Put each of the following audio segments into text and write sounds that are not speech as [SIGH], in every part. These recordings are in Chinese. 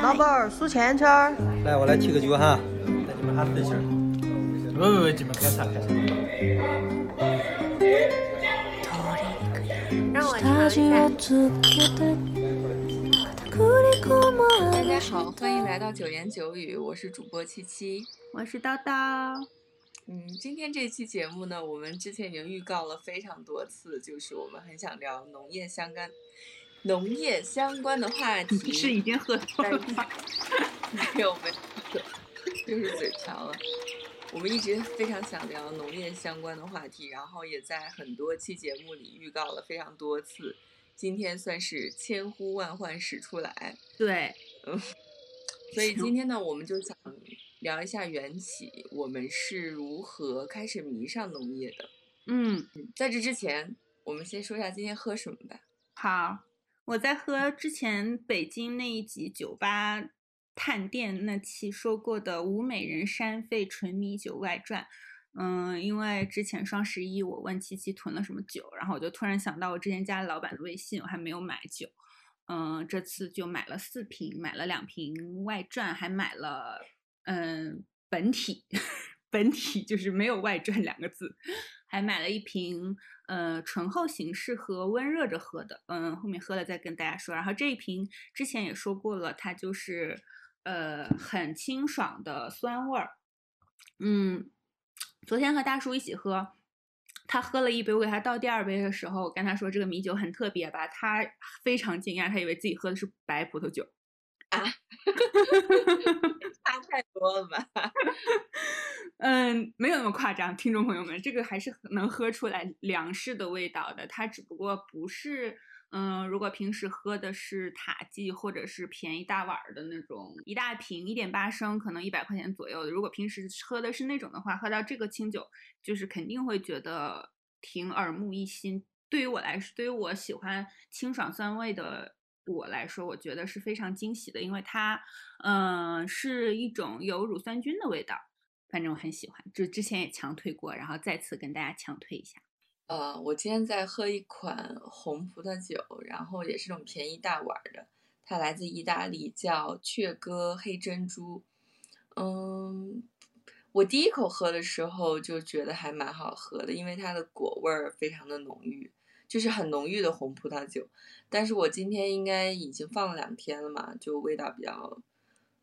老板儿数钱圈儿。来，我来提个酒哈，带你们哈自信儿。不不不，你们开茶开茶。让我尝一下。大家好，欢迎来到九言九语，我是主播七七，我是叨叨。嗯，今天这期节目呢，我们之前已经预告了非常多次，就是我们很想聊农业相关、农业相关的话题。你是已经喝多了吗？[LAUGHS] 没有没有，就是嘴瓢了。我们一直非常想聊农业相关的话题，然后也在很多期节目里预告了非常多次。今天算是千呼万唤始出来。对，嗯，[LAUGHS] 所以今天呢，我们就想。聊一下缘起，我们是如何开始迷上农业的？嗯，在这之前，我们先说一下今天喝什么吧。好，我在喝之前北京那一集酒吧探店那期说过的吴美人山肺纯米酒外传。嗯，因为之前双十一我问七七囤了什么酒，然后我就突然想到我之前加了老板的微信，我还没有买酒。嗯，这次就买了四瓶，买了两瓶外传，还买了。嗯，本体，[LAUGHS] 本体就是没有外传两个字，还买了一瓶呃醇厚型适合温热着喝的，嗯，后面喝了再跟大家说。然后这一瓶之前也说过了，它就是呃很清爽的酸味儿。嗯，昨天和大叔一起喝，他喝了一杯，我给他倒第二杯的时候，我跟他说这个米酒很特别吧，他非常惊讶，他以为自己喝的是白葡萄酒。啊，[LAUGHS] 太多了吧？[LAUGHS] 嗯，没有那么夸张，听众朋友们，这个还是能喝出来粮食的味道的。它只不过不是，嗯，如果平时喝的是塔记或者是便宜大碗的那种，一大瓶一点八升，可能一百块钱左右的。如果平时喝的是那种的话，喝到这个清酒，就是肯定会觉得挺耳目一新。对于我来说，对于我喜欢清爽酸味的。我来说，我觉得是非常惊喜的，因为它，嗯，是一种有乳酸菌的味道，反正我很喜欢，就之前也强推过，然后再次跟大家强推一下。呃，我今天在喝一款红葡萄酒，然后也是那种便宜大碗的，它来自意大利，叫雀歌黑珍珠。嗯，我第一口喝的时候就觉得还蛮好喝的，因为它的果味儿非常的浓郁。就是很浓郁的红葡萄酒，但是我今天应该已经放了两天了嘛，就味道比较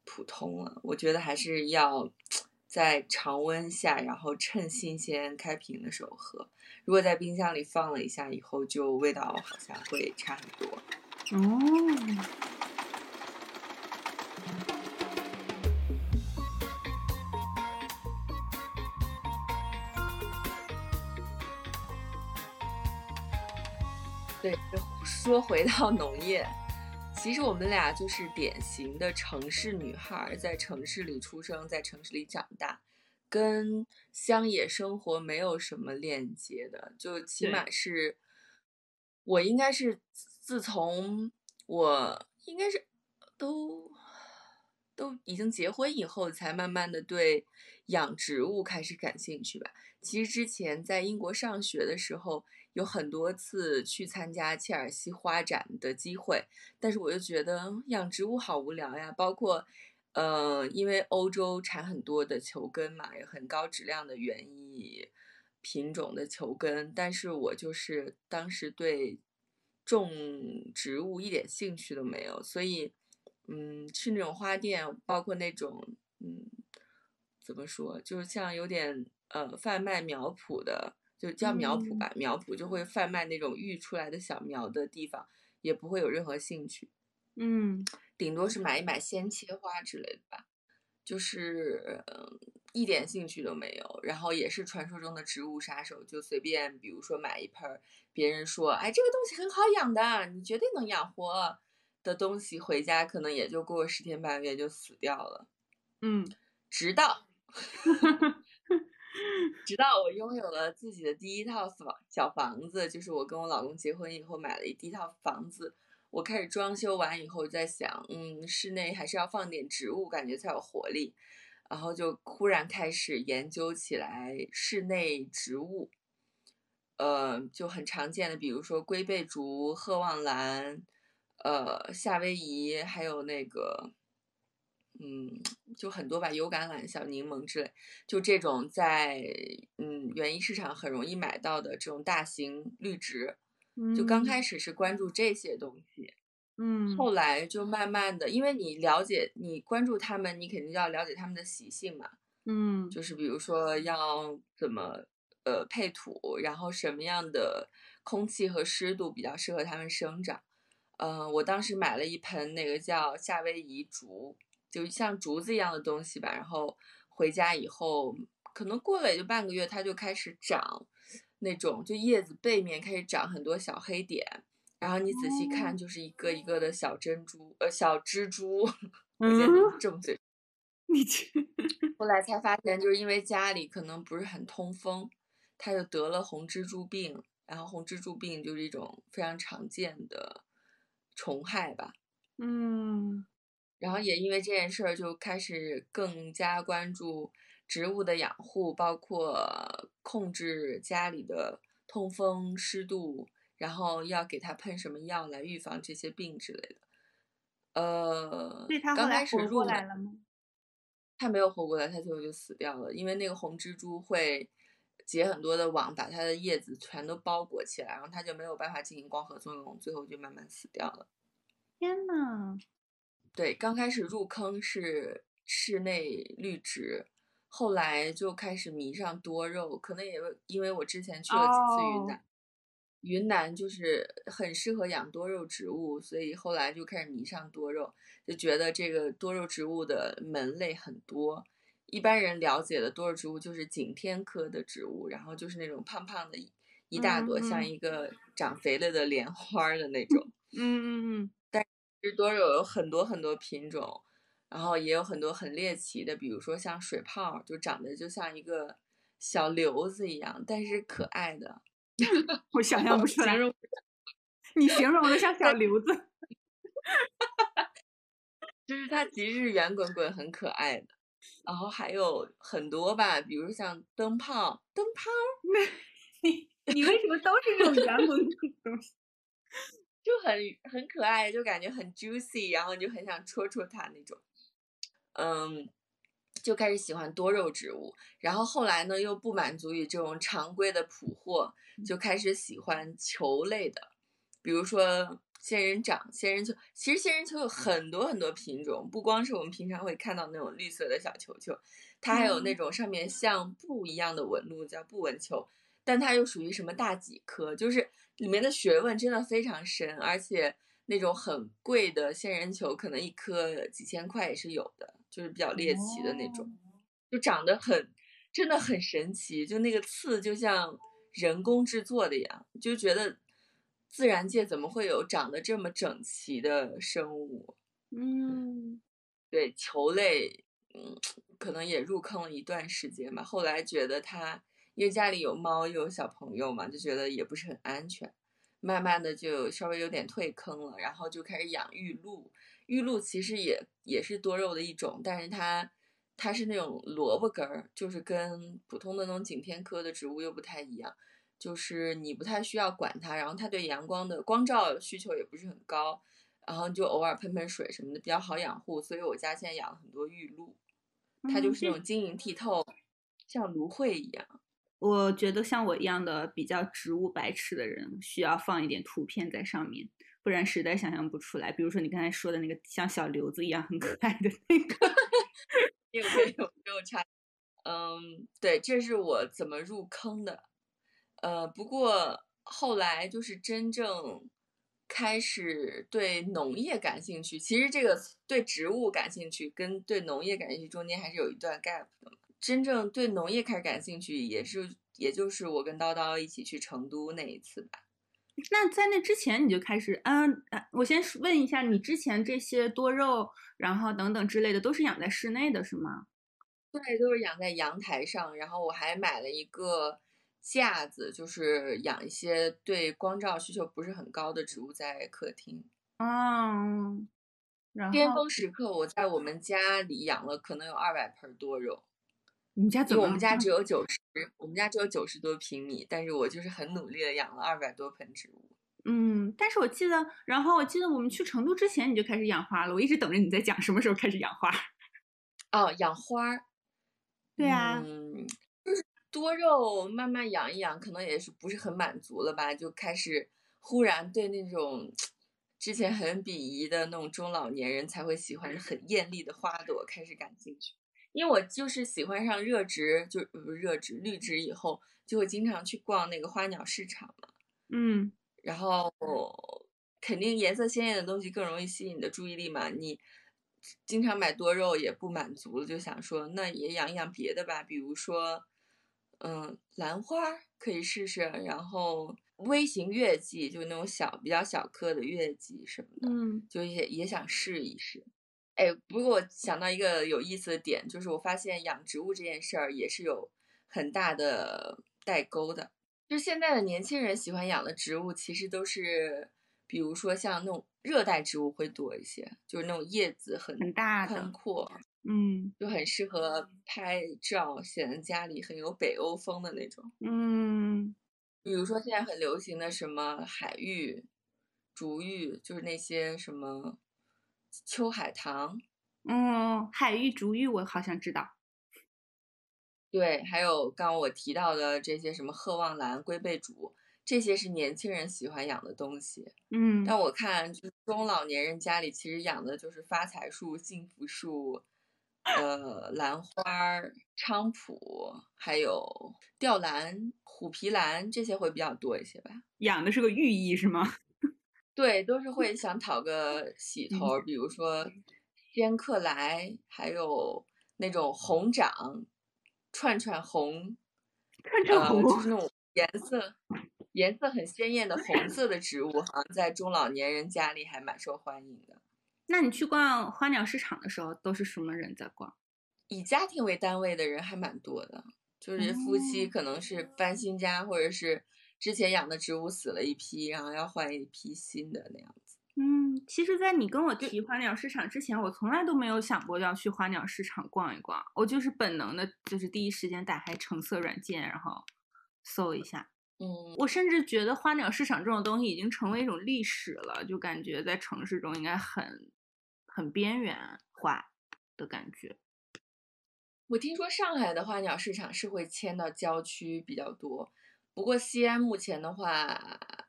普通了。我觉得还是要在常温下，然后趁新鲜开瓶的时候喝。如果在冰箱里放了一下以后，就味道好像会差很多。哦。对，说回到农业，其实我们俩就是典型的城市女孩，在城市里出生，在城市里长大，跟乡野生活没有什么链接的。就起码是，我应该是自从我应该是都都已经结婚以后，才慢慢的对养植物开始感兴趣吧。其实之前在英国上学的时候。有很多次去参加切尔西花展的机会，但是我就觉得养植物好无聊呀。包括，呃，因为欧洲产很多的球根嘛，也很高质量的园艺品种的球根，但是我就是当时对种植物一点兴趣都没有，所以，嗯，去那种花店，包括那种，嗯，怎么说，就是像有点呃贩卖苗圃的。就叫苗圃吧，苗圃就会贩卖那种育出来的小苗的地方，也不会有任何兴趣，嗯，顶多是买一买鲜切花之类的吧，就是嗯一点兴趣都没有。然后也是传说中的植物杀手，就随便比如说买一盆，别人说哎这个东西很好养的，你绝对能养活的东西，回家可能也就过十天半个月就死掉了，嗯，直到。直到我拥有了自己的第一套房小房子，就是我跟我老公结婚以后买了一第一套房子。我开始装修完以后，在想，嗯，室内还是要放点植物，感觉才有活力。然后就忽然开始研究起来室内植物，呃，就很常见的，比如说龟背竹、鹤望兰，呃夏威夷，还有那个。嗯，就很多吧，油橄榄、小柠檬之类，就这种在嗯园艺市场很容易买到的这种大型绿植，就刚开始是关注这些东西，嗯，后来就慢慢的，因为你了解你关注它们，你肯定要了解它们的习性嘛，嗯，就是比如说要怎么呃配土，然后什么样的空气和湿度比较适合它们生长，嗯，我当时买了一盆那个叫夏威夷竹。就像竹子一样的东西吧，然后回家以后，可能过了也就半个月，它就开始长那种，就叶子背面开始长很多小黑点，然后你仔细看，就是一个一个的小珍珠，呃，小蜘蛛。[LAUGHS] 嗯，正嘴。[LAUGHS] 你去。后来才发现，就是因为家里可能不是很通风，它就得了红蜘蛛病，然后红蜘蛛病就是一种非常常见的虫害吧。嗯。然后也因为这件事儿，就开始更加关注植物的养护，包括控制家里的通风湿度，然后要给它喷什么药来预防这些病之类的。呃，刚开始入来了吗？它没有活过来，它最后就死掉了，因为那个红蜘蛛会结很多的网，把它的叶子全都包裹起来，然后它就没有办法进行光合作用，最后就慢慢死掉了。天呐！对，刚开始入坑是室内绿植，后来就开始迷上多肉，可能也因为我之前去了几次云南，云南就是很适合养多肉植物，所以后来就开始迷上多肉，就觉得这个多肉植物的门类很多，一般人了解的多肉植物就是景天科的植物，然后就是那种胖胖的，一大朵像一个长肥了的莲花的那种，嗯嗯嗯。其实多肉有很多很多品种，然后也有很多很猎奇的，比如说像水泡，就长得就像一个小瘤子一样，但是可爱的。[LAUGHS] 我想象不出来，你形容的像小瘤子。[LAUGHS] 就是它其实是圆滚滚、很可爱的。然后还有很多吧，比如像灯泡，灯泡。[LAUGHS] 你你为什么都是这种圆滚滚的东西？就很很可爱，就感觉很 juicy，然后你就很想戳戳它那种，嗯，就开始喜欢多肉植物，然后后来呢又不满足于这种常规的普货，就开始喜欢球类的，比如说仙人掌、仙人球。其实仙人球有很多很多品种，不光是我们平常会看到那种绿色的小球球，它还有那种上面像布一样的纹路，叫布纹球，但它又属于什么大戟科，就是。里面的学问真的非常深，而且那种很贵的仙人球，可能一颗几千块也是有的，就是比较猎奇的那种，就长得很，真的很神奇，就那个刺就像人工制作的一样，就觉得自然界怎么会有长得这么整齐的生物？嗯，[LAUGHS] 对，球类，嗯，可能也入坑了一段时间吧，后来觉得它。因为家里有猫又有小朋友嘛，就觉得也不是很安全，慢慢的就稍微有点退坑了，然后就开始养玉露。玉露其实也也是多肉的一种，但是它它是那种萝卜根儿，就是跟普通的那种景天科的植物又不太一样，就是你不太需要管它，然后它对阳光的光照需求也不是很高，然后就偶尔喷喷水什么的比较好养护，所以我家现在养了很多玉露，它就是那种晶莹剔透，像芦荟一样。我觉得像我一样的比较植物白痴的人，需要放一点图片在上面，不然实在想象不出来。比如说你刚才说的那个像小瘤子一样很可爱的那个，[LAUGHS] 有有有差。嗯，对，这是我怎么入坑的。呃，不过后来就是真正开始对农业感兴趣，其实这个对植物感兴趣跟对农业感兴趣中间还是有一段 gap 的嘛。真正对农业开始感兴趣，也是也就是我跟叨叨一起去成都那一次吧。那在那之前你就开始，嗯，我先问一下，你之前这些多肉，然后等等之类的，都是养在室内的是吗？对，都是养在阳台上，然后我还买了一个架子，就是养一些对光照需求不是很高的植物在客厅。嗯，然后巅峰时刻我在我们家里养了可能有二百盆多肉。你们家怎么？我们家只有九十，我们家只有九十多平米，但是我就是很努力的养了二百多盆植物。嗯，但是我记得，然后我记得我们去成都之前你就开始养花了，我一直等着你在讲什么时候开始养花。[LAUGHS] 哦，养花儿。对啊，嗯，就是多肉慢慢养一养，可能也是不是很满足了吧，就开始忽然对那种之前很鄙夷的那种中老年人才会喜欢的很艳丽的花朵开始感兴趣。因为我就是喜欢上热植，就不是热植绿植以后，就会经常去逛那个花鸟市场嘛。嗯，然后肯定颜色鲜艳的东西更容易吸引你的注意力嘛，你。经常买多肉也不满足了，就想说那也养一养别的吧，比如说，嗯，兰花可以试试，然后微型月季，就那种小比较小颗的月季什么的，嗯，就也也想试一试。哎，不过我想到一个有意思的点，就是我发现养植物这件事儿也是有很大的代沟的，就现在的年轻人喜欢养的植物，其实都是。比如说像那种热带植物会多一些，就是那种叶子很很大宽阔，嗯，就很适合拍照，显得家里很有北欧风的那种。嗯，比如说现在很流行的什么海芋、竹芋，就是那些什么秋海棠。嗯，海芋、竹芋我好像知道。对，还有刚刚我提到的这些什么鹤望兰、龟背竹。这些是年轻人喜欢养的东西，嗯，但我看就是中老年人家里其实养的就是发财树、幸福树，呃，兰花、菖蒲，还有吊兰、虎皮兰这些会比较多一些吧。养的是个寓意是吗？对，都是会想讨个喜头，比如说仙客来，还有那种红掌、串串红，[LAUGHS] 串串红，就是那种颜色。颜色很鲜艳的红色的植物，好像在中老年人家里还蛮受欢迎的。那你去逛花鸟市场的时候，都是什么人在逛？以家庭为单位的人还蛮多的，就是夫妻可能是搬新家，或者是之前养的植物死了一批，然后要换一批新的那样子。嗯，其实，在你跟我提花鸟市场之前，我从来都没有想过要去花鸟市场逛一逛。我就是本能的，就是第一时间打开橙色软件，然后搜一下。嗯，我甚至觉得花鸟市场这种东西已经成为一种历史了，就感觉在城市中应该很很边缘化的感觉。我听说上海的花鸟市场是会迁到郊区比较多，不过西安目前的话，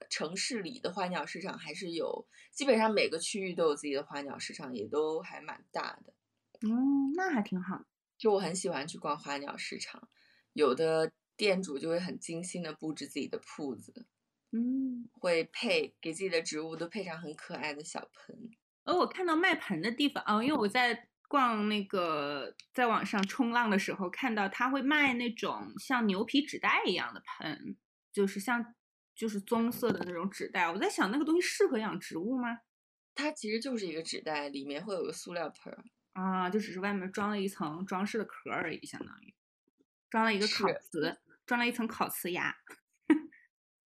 城市里的花鸟市场还是有，基本上每个区域都有自己的花鸟市场，也都还蛮大的。嗯，那还挺好。就我很喜欢去逛花鸟市场，有的。店主就会很精心的布置自己的铺子，嗯，会配给自己的植物都配上很可爱的小盆。而我看到卖盆的地方，哦，因为我在逛那个在网上冲浪的时候，看到他会卖那种像牛皮纸袋一样的盆，就是像就是棕色的那种纸袋。我在想，那个东西适合养植物吗？它其实就是一个纸袋，里面会有个塑料盆啊，就只是外面装了一层装饰的壳而已，相当于装了一个烤瓷。装了一层烤瓷牙，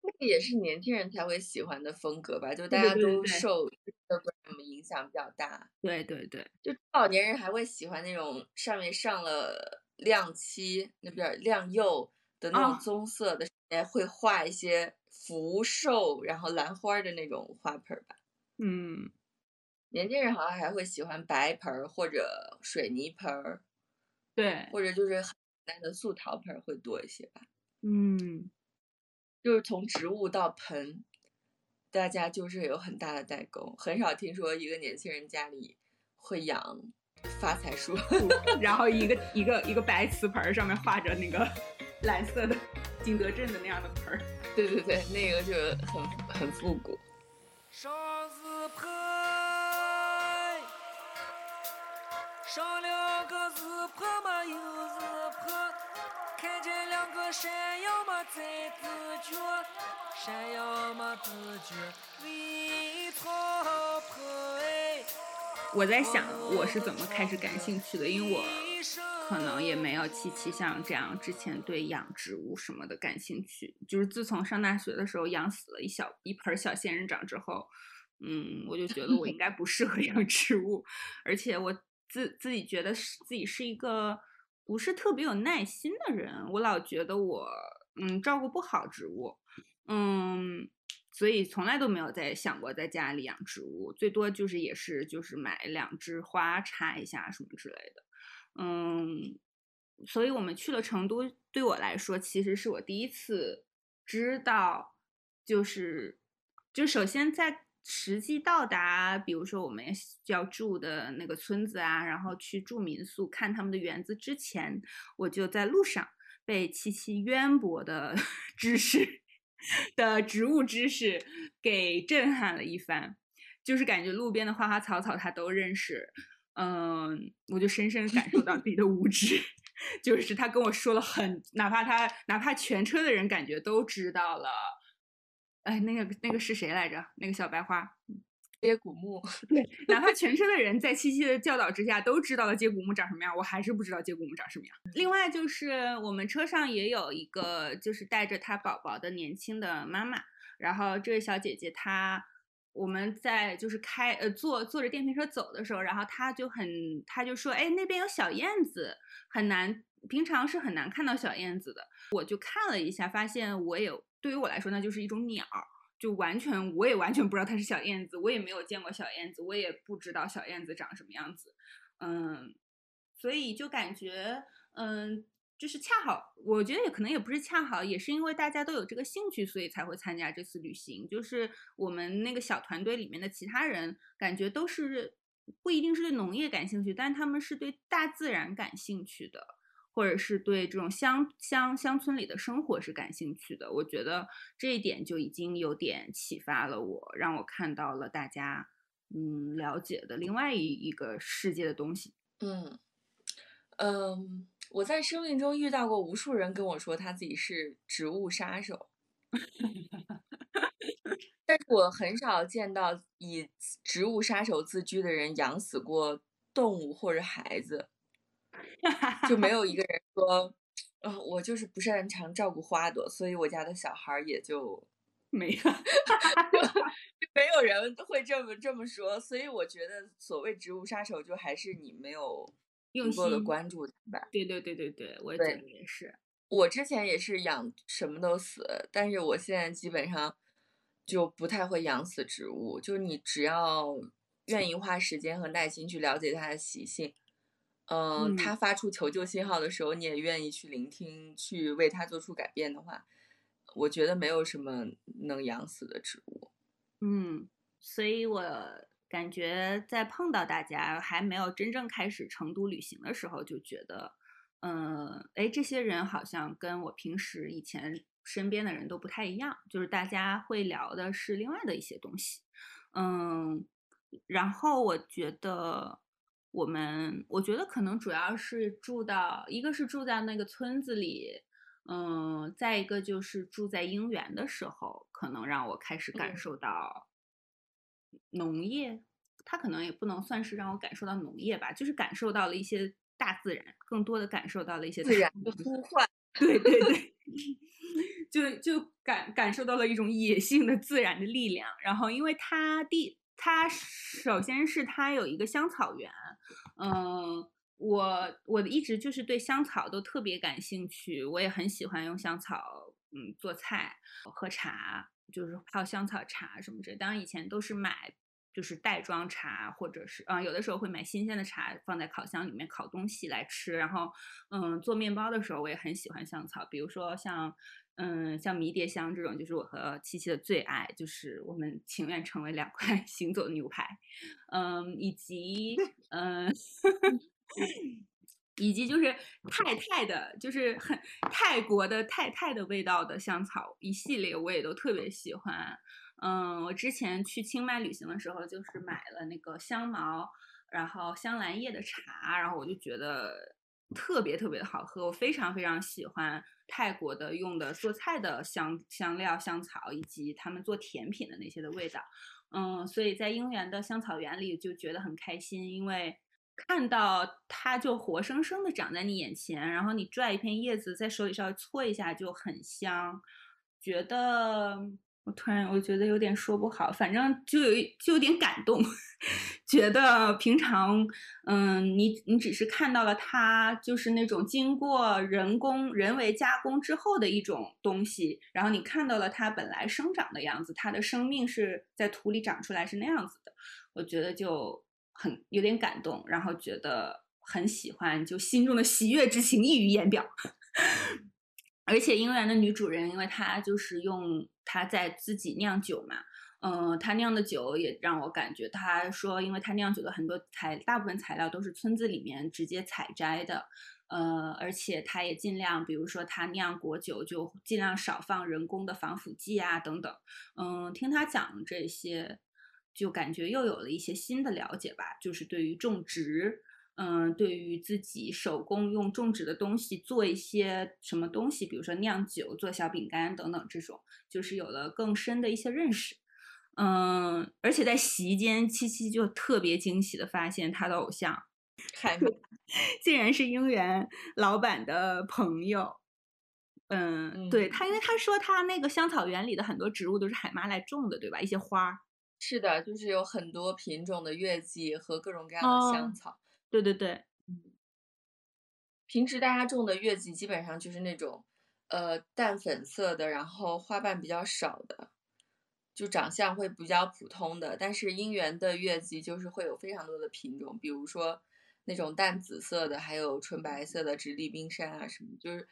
那个也是年轻人才会喜欢的风格吧？就大家都受 Instagram 影响比较大。对对对，就老年人还会喜欢那种上面上了亮漆，那边亮釉的那种棕色的，会画一些福寿，然后兰花的那种花盆吧。嗯，年轻人好像还会喜欢白盆或者水泥盆对，或者就是很。单的素陶盆会多一些吧，嗯，就是从植物到盆，大家就是有很大的代沟，很少听说一个年轻人家里会养发财树，[LAUGHS] 然后一个 [LAUGHS] 一个一个白瓷盆上面画着那个 [LAUGHS] 蓝色的景德镇的那样的盆儿，对对对，那个就很很复古。上两个是婆嘛，又是山羊嘛在自觉，山羊嘛自觉为草坡哎。我在想我是怎么开始感兴趣的，因为我可能也没有七七像这样之前对养植物什么的感兴趣。就是自从上大学的时候养死了一小一盆小仙人掌之后，嗯，我就觉得我应该不适合 [LAUGHS] 养植物，而且我。自自己觉得是自己是一个不是特别有耐心的人，我老觉得我嗯照顾不好植物，嗯，所以从来都没有在想过在家里养植物，最多就是也是就是买两枝花插一下什么之类的。嗯，所以我们去了成都，对我来说其实是我第一次知道，就是就首先在。实际到达，比如说我们要住的那个村子啊，然后去住民宿看他们的园子之前，我就在路上被七七渊博的 [LAUGHS] 知识的植物知识给震撼了一番，就是感觉路边的花花草草他都认识，嗯，我就深深感受到自己的无知，[LAUGHS] 就是他跟我说了很，哪怕他哪怕全车的人感觉都知道了。哎，那个那个是谁来着？那个小白花，接骨木。[LAUGHS] 对，哪怕全车的人在七七的教导之下都知道了接骨木长什么样，我还是不知道接骨木长什么样。另外就是我们车上也有一个就是带着她宝宝的年轻的妈妈，然后这位小姐姐她我们在就是开呃坐坐着电瓶车走的时候，然后她就很她就说，哎，那边有小燕子，很难平常是很难看到小燕子的。我就看了一下，发现我有。对于我来说，那就是一种鸟，就完全我也完全不知道它是小燕子，我也没有见过小燕子，我也不知道小燕子长什么样子，嗯，所以就感觉，嗯，就是恰好，我觉得也可能也不是恰好，也是因为大家都有这个兴趣，所以才会参加这次旅行。就是我们那个小团队里面的其他人，感觉都是不一定是对农业感兴趣，但他们是对大自然感兴趣的。或者是对这种乡乡乡村里的生活是感兴趣的，我觉得这一点就已经有点启发了我，让我看到了大家嗯了解的另外一一个世界的东西。嗯嗯，我在生命中遇到过无数人跟我说他自己是植物杀手，[LAUGHS] 但是我很少见到以植物杀手自居的人养死过动物或者孩子。就没有一个人说，呃，我就是不擅长照顾花朵，所以我家的小孩也就 [LAUGHS] 没了。[LAUGHS] 没有人会这么这么说，所以我觉得所谓植物杀手，就还是你没有用心的关注它吧。对对对对对，我觉得也是。我之前也是养什么都死，但是我现在基本上就不太会养死植物。就是你只要愿意花时间和耐心去了解它的习性。嗯，他发出求救信号的时候，你也愿意去聆听，去为他做出改变的话，我觉得没有什么能养死的植物。嗯，所以我感觉在碰到大家还没有真正开始成都旅行的时候，就觉得，嗯，哎，这些人好像跟我平时以前身边的人都不太一样，就是大家会聊的是另外的一些东西。嗯，然后我觉得。我们我觉得可能主要是住到，一个是住在那个村子里，嗯，再一个就是住在樱园的时候，可能让我开始感受到农业，它可能也不能算是让我感受到农业吧，就是感受到了一些大自然，更多的感受到了一些自然的呼唤，对对对，就就感感受到了一种野性的自然的力量，然后因为它地。它首先是它有一个香草园，嗯，我我一直就是对香草都特别感兴趣，我也很喜欢用香草，嗯，做菜、喝茶，就是泡香草茶什么的。当然以前都是买就是袋装茶，或者是啊，有的时候会买新鲜的茶放在烤箱里面烤东西来吃。然后，嗯，做面包的时候我也很喜欢香草，比如说像。嗯，像迷迭香这种，就是我和七七的最爱，就是我们情愿成为两块 [LAUGHS] 行走的牛排。嗯，以及嗯，[LAUGHS] 以及就是泰泰的，就是很泰国的泰泰的味道的香草一系列，我也都特别喜欢。嗯，我之前去清迈旅行的时候，就是买了那个香茅，然后香兰叶的茶，然后我就觉得特别特别的好喝，我非常非常喜欢。泰国的用的做菜的香香料香草，以及他们做甜品的那些的味道，嗯，所以在英园的香草园里就觉得很开心，因为看到它就活生生的长在你眼前，然后你拽一片叶子在手里稍微搓一下就很香，觉得我突然我觉得有点说不好，反正就有就有点感动，[LAUGHS] 觉得平常嗯，你你只是看到了它就是那种经过人工人为加工之后的一种东西，然后你看到了它本来生长的样子，它的生命是在土里长出来是那样子的，我觉得就很有点感动，然后觉得很喜欢，就心中的喜悦之情溢于言表。[LAUGHS] 而且姻缘的女主人，因为她就是用他在自己酿酒嘛，嗯，他酿的酒也让我感觉，他说，因为他酿酒的很多材，大部分材料都是村子里面直接采摘的，呃，而且他也尽量，比如说他酿果酒就尽量少放人工的防腐剂啊等等，嗯，听他讲这些，就感觉又有了一些新的了解吧，就是对于种植。嗯，对于自己手工用种植的东西做一些什么东西，比如说酿酒、做小饼干等等，这种就是有了更深的一些认识。嗯，而且在席间，七七就特别惊喜的发现，他的偶像海 [LAUGHS] 竟然是樱园老板的朋友。嗯，对他，因为他说他那个香草园里的很多植物都是海妈来种的，对吧？一些花是的，就是有很多品种的月季和各种各样的香草。对对对，嗯，平时大家种的月季基本上就是那种，呃，淡粉色的，然后花瓣比较少的，就长相会比较普通的。但是姻缘的月季就是会有非常多的品种，比如说那种淡紫色的，还有纯白色的直立冰山啊什么，就是，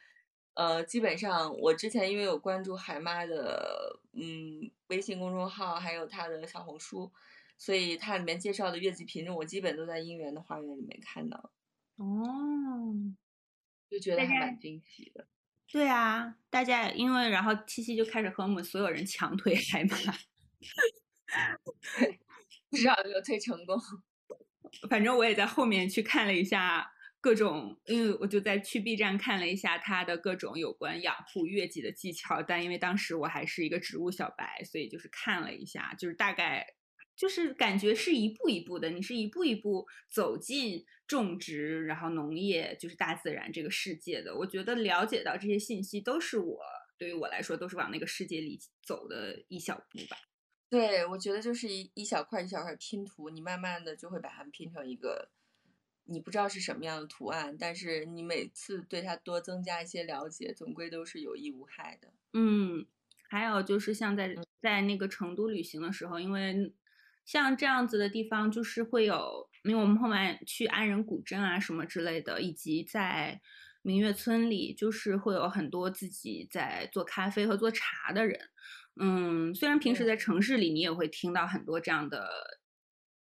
呃，基本上我之前因为有关注海妈的，嗯，微信公众号，还有她的小红书。所以它里面介绍的月季品种，我基本都在姻缘的花园里面看到。哦，就觉得还蛮惊喜的。对啊，大家因为然后七夕就开始和我们所有人强推海马，不知道有没有推成功。反正我也在后面去看了一下各种，因为我就在去 B 站看了一下它的各种有关养护月季的技巧，但因为当时我还是一个植物小白，所以就是看了一下，就是大概。就是感觉是一步一步的，你是一步一步走进种植，然后农业，就是大自然这个世界的。我觉得了解到这些信息，都是我对于我来说，都是往那个世界里走的一小步吧。对，我觉得就是一一小块一小块拼图，你慢慢的就会把它们拼成一个，你不知道是什么样的图案，但是你每次对它多增加一些了解，总归都是有益无害的。嗯，还有就是像在在那个成都旅行的时候，因为。像这样子的地方，就是会有，因为我们后面去安仁古镇啊什么之类的，以及在明月村里，就是会有很多自己在做咖啡和做茶的人。嗯，虽然平时在城市里，你也会听到很多这样的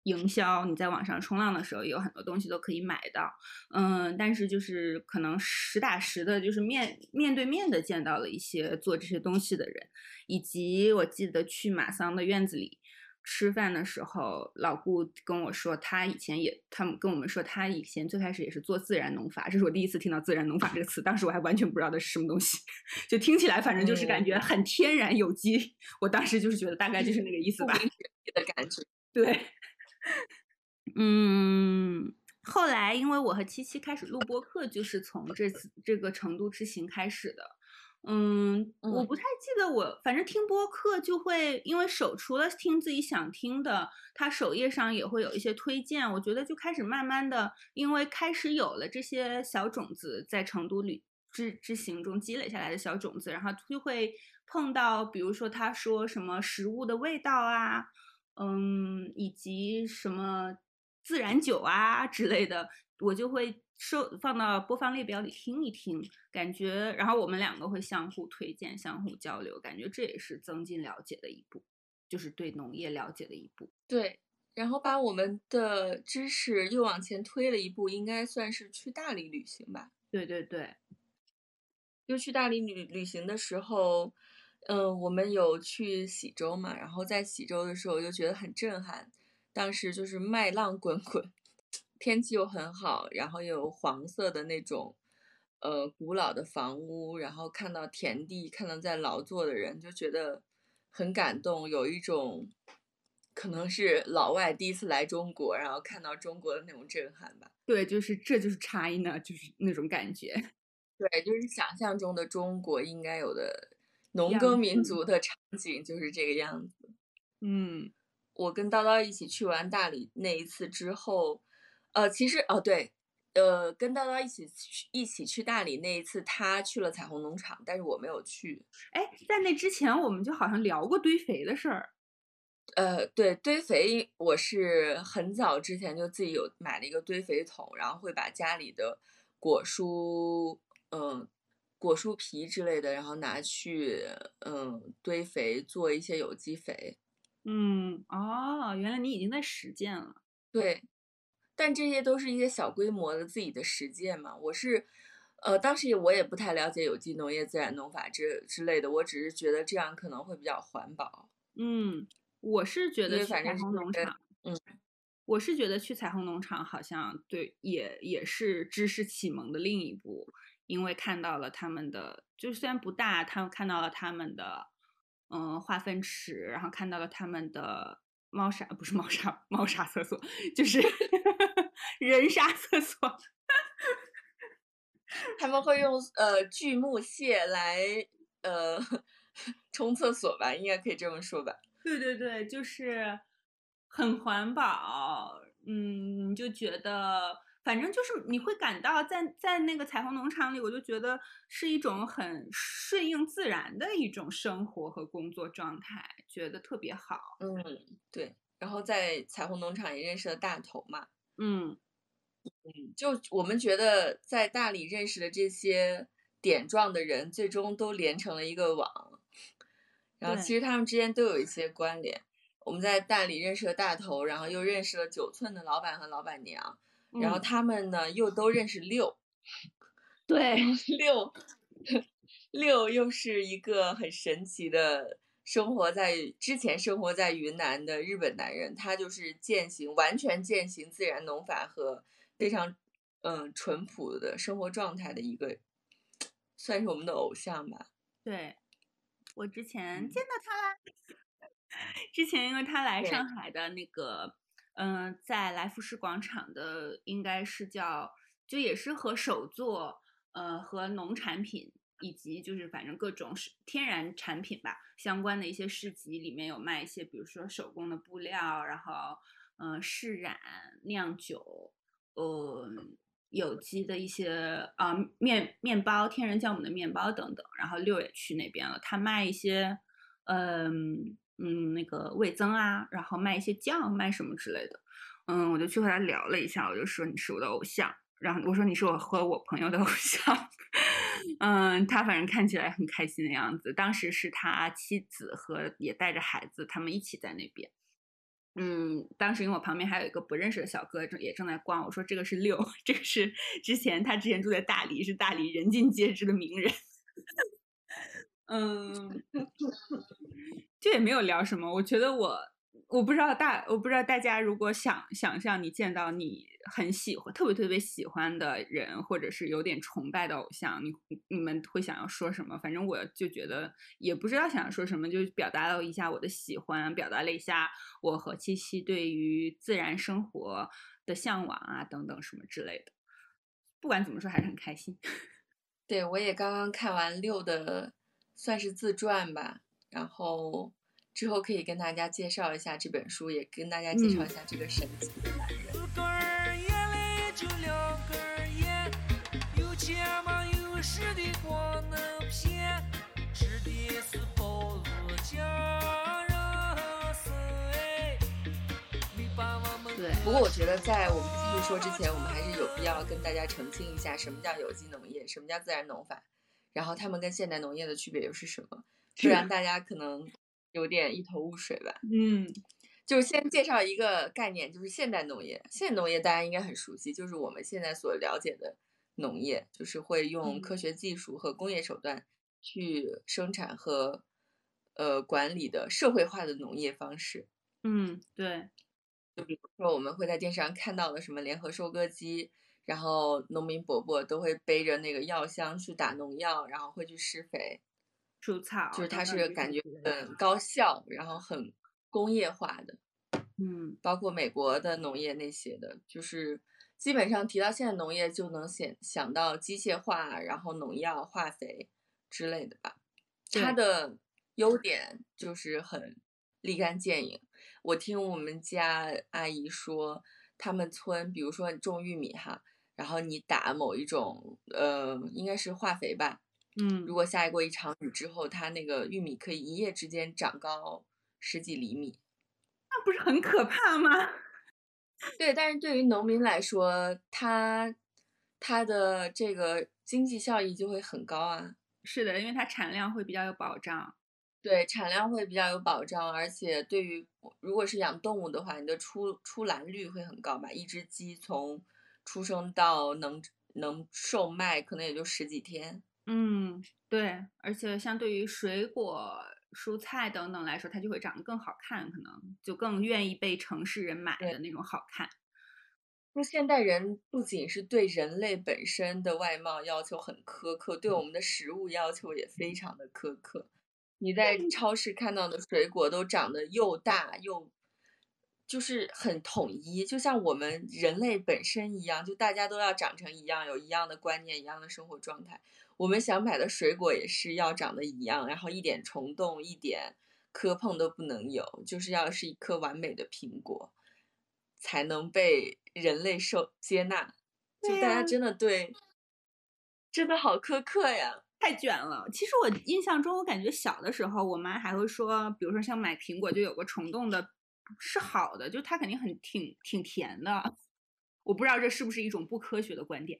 营销，你在网上冲浪的时候，有很多东西都可以买到。嗯，但是就是可能实打实的，就是面面对面的见到了一些做这些东西的人，以及我记得去马桑的院子里。吃饭的时候，老顾跟我说，他以前也，他们跟我们说，他以前最开始也是做自然农法，这是我第一次听到自然农法这个词，当时我还完全不知道它是什么东西，就听起来反正就是感觉很天然有机，我当时就是觉得大概就是那个意思吧，的感觉，[LAUGHS] 对，[LAUGHS] 嗯，后来因为我和七七开始录播课，就是从这次这个成都之行开始的。嗯，我不太记得我，反正听播客就会，因为首除了听自己想听的，它首页上也会有一些推荐。我觉得就开始慢慢的，因为开始有了这些小种子在成都旅之之行中积累下来的小种子，然后就会碰到，比如说他说什么食物的味道啊，嗯，以及什么自然酒啊之类的，我就会。收放到播放列表里听一听，感觉，然后我们两个会相互推荐、相互交流，感觉这也是增进了解的一步，就是对农业了解的一步。对，然后把我们的知识又往前推了一步，应该算是去大理旅行吧？对对对，就去大理旅旅行的时候，嗯，我们有去喜洲嘛，然后在喜洲的时候就觉得很震撼，当时就是麦浪滚滚。天气又很好，然后又有黄色的那种，呃，古老的房屋，然后看到田地，看到在劳作的人，就觉得很感动，有一种可能是老外第一次来中国，然后看到中国的那种震撼吧。对，就是这就是 China，，就是那种感觉。对，就是想象中的中国应该有的农耕民族的场景就是这个样子。嗯，我跟叨叨一起去完大理那一次之后，呃，其实哦对，呃，跟叨叨一起去一起去大理那一次，他去了彩虹农场，但是我没有去。哎，在那之前我们就好像聊过堆肥的事儿。呃，对，堆肥我是很早之前就自己有买了一个堆肥桶，然后会把家里的果蔬，嗯，果蔬皮之类的，然后拿去嗯堆肥做一些有机肥。嗯，哦，原来你已经在实践了。对，但这些都是一些小规模的自己的实践嘛。我是，呃，当时我也不太了解有机农业、自然农法之之类的，我只是觉得这样可能会比较环保。嗯。我是觉得去彩虹农场，嗯，我是觉得去彩虹农场好像对，也也是知识启蒙的另一步，因为看到了他们的，就虽然不大，他们看到了他们的，嗯，化粪池，然后看到了他们的猫砂，不是猫砂，猫砂厕所，就是 [LAUGHS] 人砂厕所，[LAUGHS] 他们会用呃锯木屑来呃 [LAUGHS] 冲厕所吧，应该可以这么说吧。对对对，就是很环保，嗯，就觉得反正就是你会感到在在那个彩虹农场里，我就觉得是一种很顺应自然的一种生活和工作状态，觉得特别好。嗯，对。然后在彩虹农场也认识了大头嘛，嗯嗯，就我们觉得在大理认识的这些点状的人，最终都连成了一个网。然后其实他们之间都有一些关联。我们在大理认识了大头，然后又认识了九寸的老板和老板娘，然后他们呢又都认识六。对，六 [LAUGHS] 六又是一个很神奇的生活在之前生活在云南的日本男人，他就是践行完全践行自然农法和非常嗯淳朴的生活状态的一个，算是我们的偶像吧。对。我之前见到他啦，[LAUGHS] 之前因为他来上海的那个，嗯，在来福士广场的，应该是叫，就也是和手作，呃，和农产品以及就是反正各种是天然产品吧相关的一些市集，里面有卖一些，比如说手工的布料，然后，嗯，试染、酿酒，呃。有机的一些啊面面包、天然酵母的面包等等，然后六也去那边了，他卖一些，嗯嗯那个味增啊，然后卖一些酱，卖什么之类的，嗯，我就去和他聊了一下，我就说你是我的偶像，然后我说你是我和我朋友的偶像，[LAUGHS] 嗯，他反正看起来很开心的样子，当时是他妻子和也带着孩子，他们一起在那边。嗯，当时因为我旁边还有一个不认识的小哥，正也正在逛。我说这个是六，这个是之前他之前住在大理，是大理人尽皆知的名人。[LAUGHS] 嗯，[LAUGHS] 就也没有聊什么。我觉得我。我不知道大，我不知道大家如果想想象你见到你很喜欢、特别特别喜欢的人，或者是有点崇拜的偶像，你你们会想要说什么？反正我就觉得也不知道想要说什么，就表达了一下我的喜欢，表达了一下我和七七对于自然生活的向往啊，等等什么之类的。不管怎么说，还是很开心。[LAUGHS] 对，我也刚刚看完六的，算是自传吧，然后。之后可以跟大家介绍一下这本书，也跟大家介绍一下这个神奇的男人。对，不过我觉得在我们继续说之前，我们还是有必要跟大家澄清一下，什么叫有机农业，什么叫自然农法，然后他们跟现代农业的区别又是什么？不然 [LAUGHS] 大家可能。有点一头雾水吧？嗯，就是先介绍一个概念，就是现代农业。现代农业大家应该很熟悉，就是我们现在所了解的农业，就是会用科学技术和工业手段去生产和呃管理的社会化的农业方式。嗯，对。就比如说我们会在电视上看到的什么联合收割机，然后农民伯伯都会背着那个药箱去打农药，然后会去施肥。除草，就是它是感觉很高效，然后很工业化的，嗯，包括美国的农业那些的，就是基本上提到现在农业就能想想到机械化，然后农药、化肥之类的吧。它的优点就是很立竿见影。我听我们家阿姨说，他们村比如说种玉米哈，然后你打某一种呃，应该是化肥吧，嗯，如果下过一场雨之后，它那个玉米可以一夜之间长高十几厘米，那不是很可怕吗？[LAUGHS] 对，但是对于农民来说，他他的这个经济效益就会很高啊。是的，因为它产量会比较有保障。对，产量会比较有保障，而且对于如果是养动物的话，你的出出栏率会很高吧？一只鸡从出生到能能售卖，可能也就十几天。嗯，对，而且相对于水果、蔬菜等等来说，它就会长得更好看，可能就更愿意被城市人买的那种好看。就现代人不仅是对人类本身的外貌要求很苛刻，对我们的食物要求也非常的苛刻。你在超市看到的水果都长得又大又，就是很统一，就像我们人类本身一样，就大家都要长成一样，有一样的观念，一样的生活状态。我们想买的水果也是要长得一样，然后一点虫洞、一点磕碰都不能有，就是要是一颗完美的苹果，才能被人类受接纳。就大家真的对，真的好苛刻呀。太卷了。其实我印象中，我感觉小的时候，我妈还会说，比如说像买苹果就有个虫洞的，是好的，就它肯定很挺挺甜的。[LAUGHS] 我不知道这是不是一种不科学的观点。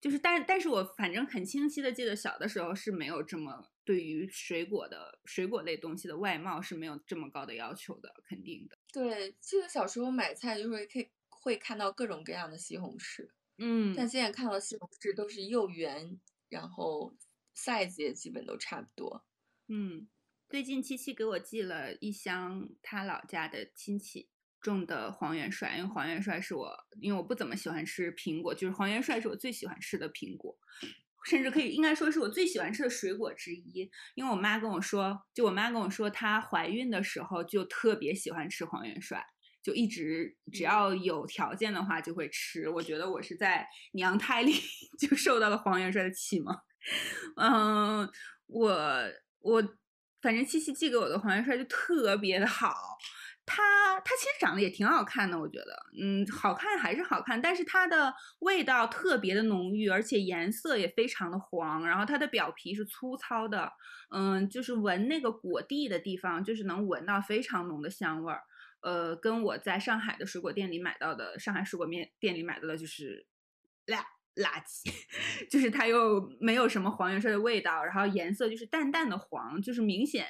就是，但但是我反正很清晰的记得，小的时候是没有这么对于水果的水果类东西的外貌是没有这么高的要求的，肯定的。对，记得小时候买菜就会可以会看到各种各样的西红柿，嗯，但现在看到西红柿都是又圆。然后 size 也基本都差不多。嗯，最近七七给我寄了一箱他老家的亲戚种的黄元帅，因为黄元帅是我，因为我不怎么喜欢吃苹果，就是黄元帅是我最喜欢吃的苹果，甚至可以应该说是我最喜欢吃的水果之一。因为我妈跟我说，就我妈跟我说，她怀孕的时候就特别喜欢吃黄元帅。就一直只要有条件的话就会吃。我觉得我是在娘胎里 [LAUGHS] 就受到了黄元帅的启蒙。嗯，我我反正七七寄给我的黄元帅就特别的好。它它其实长得也挺好看的，我觉得，嗯，好看还是好看，但是它的味道特别的浓郁，而且颜色也非常的黄。然后它的表皮是粗糙的，嗯，就是闻那个果蒂的地方，就是能闻到非常浓的香味儿。呃，跟我在上海的水果店里买到的，上海水果面店里买到的就是垃垃圾，[LAUGHS] 就是它又没有什么黄元帅的味道，然后颜色就是淡淡的黄，就是明显，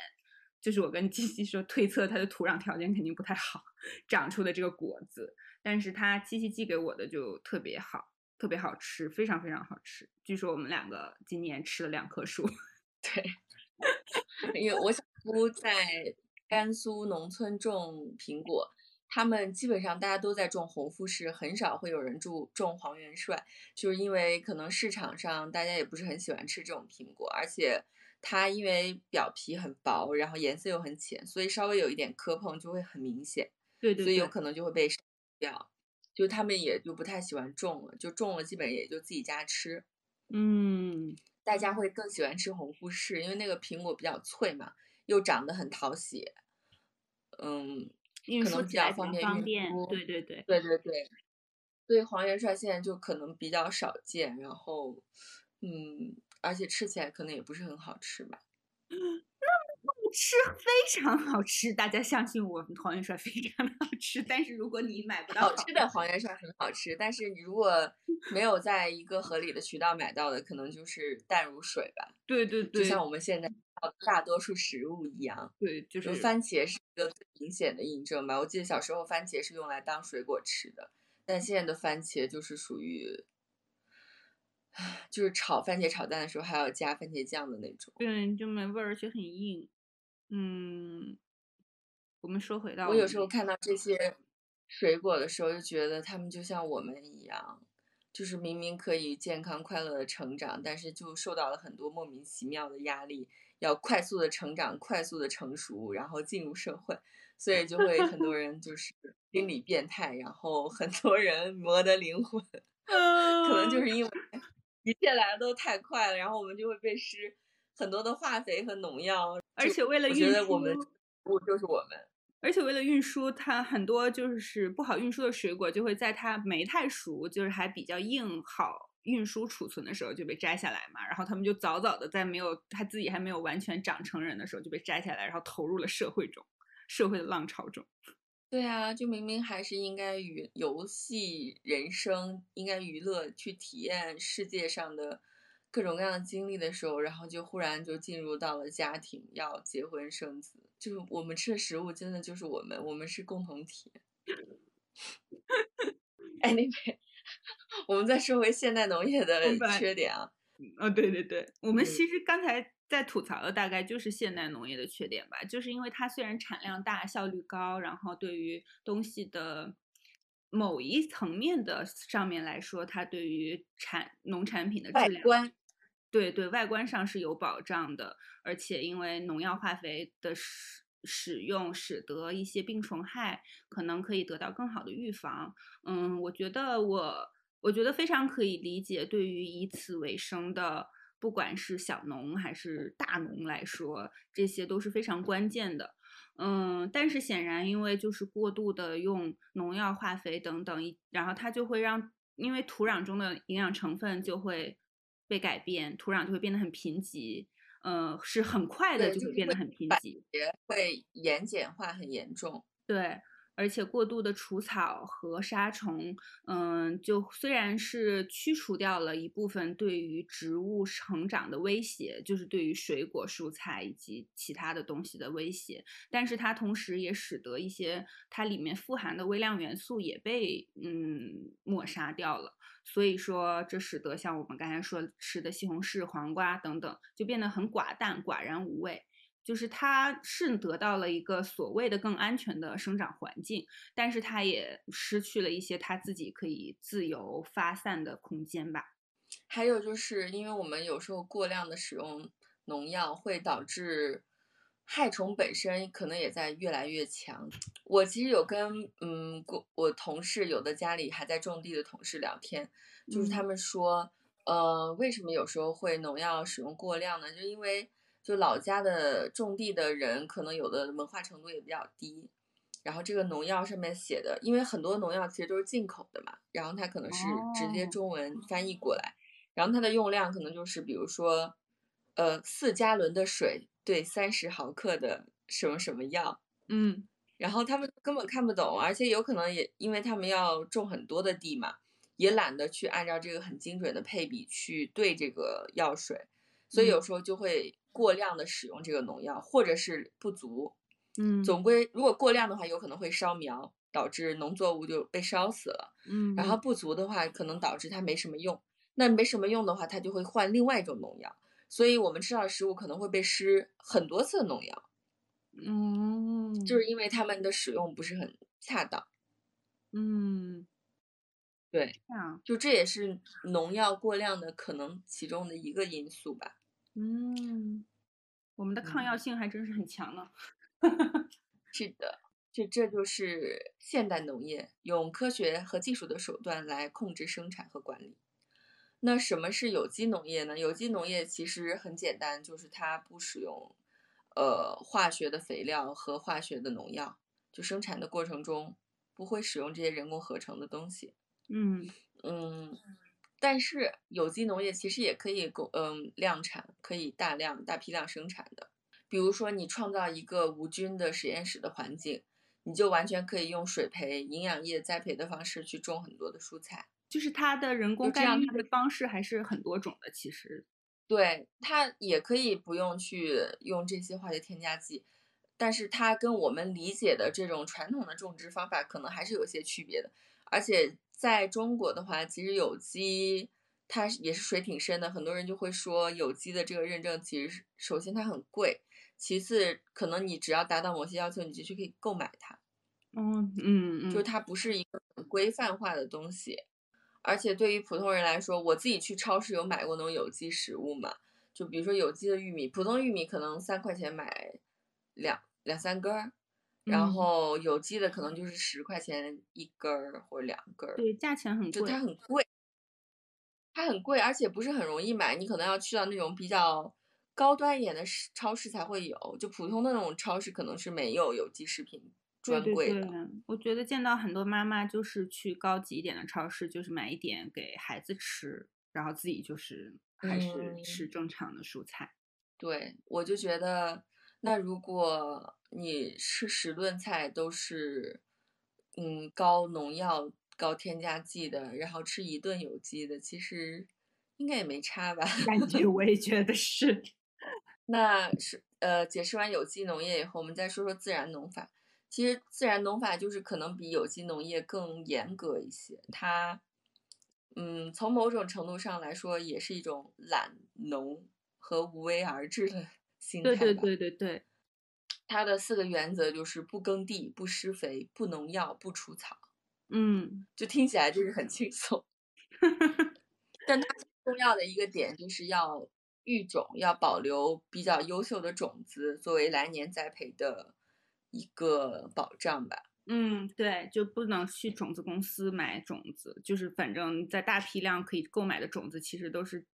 就是我跟鸡鸡说推测它的土壤条件肯定不太好，长出的这个果子，但是它七七寄给我的就特别好，特别好吃，非常非常好吃。据说我们两个今年吃了两棵树，[LAUGHS] 对，[LAUGHS] 因为我小姑在。甘肃农村种苹果，他们基本上大家都在种红富士，很少会有人种种黄元帅，就是因为可能市场上大家也不是很喜欢吃这种苹果，而且它因为表皮很薄，然后颜色又很浅，所以稍微有一点磕碰就会很明显，对对，所以有可能就会被掉，就他们也就不太喜欢种了，就种了基本也就自己家吃，嗯，大家会更喜欢吃红富士，因为那个苹果比较脆嘛。又长得很讨喜，嗯，可能比较方便运输。对对对，对对对，所以黄元帅现在就可能比较少见，然后，嗯，而且吃起来可能也不是很好吃吧。那 [LAUGHS] 吃非常好吃，大家相信我，黄元帅非常的好吃。但是如果你买不到好吃的黄元帅很好吃，但是你如果没有在一个合理的渠道买到的，可能就是淡如水吧。对对对，就像我们现在大多数食物一样。对，就是番茄是一个最明显的印证吧。我记得小时候番茄是用来当水果吃的，但现在的番茄就是属于，就是炒番茄炒蛋的时候还要加番茄酱的那种。对，就没味儿，而且很硬。嗯，我们说回到我有时候看到这些水果的时候，就觉得他们就像我们一样，就是明明可以健康快乐的成长，但是就受到了很多莫名其妙的压力，要快速的成长、快速的成熟，然后进入社会，所以就会很多人就是心理变态，然后很多人磨得灵魂，[LAUGHS] 可能就 [LAUGHS] 是因为一切来的都太快了，然后我们就会被施。很多的化肥和农药，而且为了运输，我们我就是我们。而且为了运输，它很多就是不好运输的水果，就会在它没太熟，就是还比较硬好运输储存的时候就被摘下来嘛。然后他们就早早的在没有他自己还没有完全长成人的时候就被摘下来，然后投入了社会中，社会的浪潮中。对啊，就明明还是应该与游戏人生，应该娱乐去体验世界上的各种各样的经历的时候，然后就忽然就进入到了家庭，要结婚生子。就是我们吃的食物真的就是我们，我们是共同体。哎，那边我们再说回现代农业的缺点啊，哦，对对对，我们嗯其实刚才在吐槽的大概就是现代农业的缺点吧，就是因为它虽然产量大、效率高，然后对于东西的某一层面的上面来说，它对于产农产品的质量，外观对对，外观上是有保障的，而且因为农药化肥的使使用，使得一些病虫害可能可以得到更好的预防。嗯，我觉得我我觉得非常可以理解，对于以此为生的，不管是小农还是大农来说，这些都是非常关键的。嗯，但是显然因为就是过度的用农药、化肥等等，一然后它就会让，因为土壤中的营养成分就会被改变，土壤就会变得很贫瘠，呃，是很快的就会变得很贫瘠。也会盐碱化很严重。对，而且过度的除草和杀虫，嗯，就虽然是驱除掉了一部分对于植物成长的威胁，就是对于水果、蔬菜以及其他的东西的威胁，但是它同时也使得一些它里面富含的微量元素也被嗯抹杀掉了。所以说，这使得像我们刚才说吃的西红柿、黄瓜等等，就变得很寡淡、寡然无味。就是它是得到了一个所谓的更安全的生长环境，但是它也失去了一些它自己可以自由发散的空间吧。还有就是因为我们有时候过量的使用农药，会导致害虫本身可能也在越来越强。我其实有跟嗯过我同事有的家里还在种地的同事聊天，就是他嗯们说，呃，为什么有时候会农药使用过量呢？就因为就老家的种地的人，可能有的文化程度也比较低。然后这个农药上面写的，因为很多农药其实都是进口的嘛，然后它可能是直接哦。中文翻译过来，然后它的用量可能就是比如说，呃，四加仑的水兑三十毫克的什么什么药，嗯。然后他们根本看不懂，而且有可能也因为他们要种很多的地嘛，也懒得去按照这个很精准的配比去兑这个药水，所以有嗯时候就会过量的使用这个农药，或者是不足。嗯总归如果过量的话，有可能会烧苗，导致农作物就被烧死了。嗯，然后不足的话，可能导致它没什么用。那没什么用的话，它就会换另外一种农药，所以我们吃到的食物可能会被施很多次农药，嗯就是因为它们的使用不是很恰当。嗯对，就这也是农药过量的可能其中的一个因素吧。嗯，我们的抗药嗯性还真是很强呢。[LAUGHS] 是的，这这就是现代农业用科学和技术的手段来控制生产和管理。那什么是有机农业呢？有机农业其实很简单，就是它不使用呃化学的肥料和化学的农药，就生产的过程中不会使用这些人工合成的东西。嗯嗯，但是有机农业其实也可以供嗯量产，可以大量大批量生产的。比如说，你创造一个无菌的实验室的环境，你就完全可以用水培、营养液栽培的方式去种很多的蔬菜。就是它的人工干预的方式还是很多种的，其实。对，它也可以不用去用这些化学添加剂，但是它跟我们理解的这种传统的种植方法可能还是有些区别的。而且在中国的话，其实有机它也是水挺深的，很多人就会说有机的这个认证其实是首先它很贵，其次可能你只要达到某些要求，你就去可以购买它。嗯嗯嗯，就是它不是一个很规范化的东西，而且对于普通人来说，我自己去超市有买过那种有机食物嘛，就比如说有机的玉米，普通玉米可能三块钱买两两三根儿，然嗯后有机的可能就是十块钱一根儿或者两根儿，对，价钱很贵就它。很贵，它很贵，而且不是很容易买，你可能要去到那种比较高端一点的超市才会有，就普通的那种超市可能是没有有机食品专柜的。我觉得见到很多妈妈就是去高级一点的超市，就是买一点给孩子吃，然后自己就是还是吃正常的蔬菜。对，我就觉得，那如果你吃十顿菜都是，嗯，高农药、高添加剂的，然后吃一顿有机的，其实应该也没差吧？感觉 [LAUGHS] 我也觉得是。那是呃，解释完有机农业以后，我们再说说自然农法。其实自然农法就是可能比有机农业更严格一些，它，嗯，从某种程度上来说，也是一种懒农。和无为而治的心态对对对对对，它的四个原则就是不耕地、不施肥、不农药、不除草。嗯，就听起来就是很轻松。但它重要的一个点就是要育种，要保留比较优秀的种子作为来年栽培的一个保障吧。嗯，对，就不能去种子公司买种子，就是反正在大批量可以购买的种子，其实都是。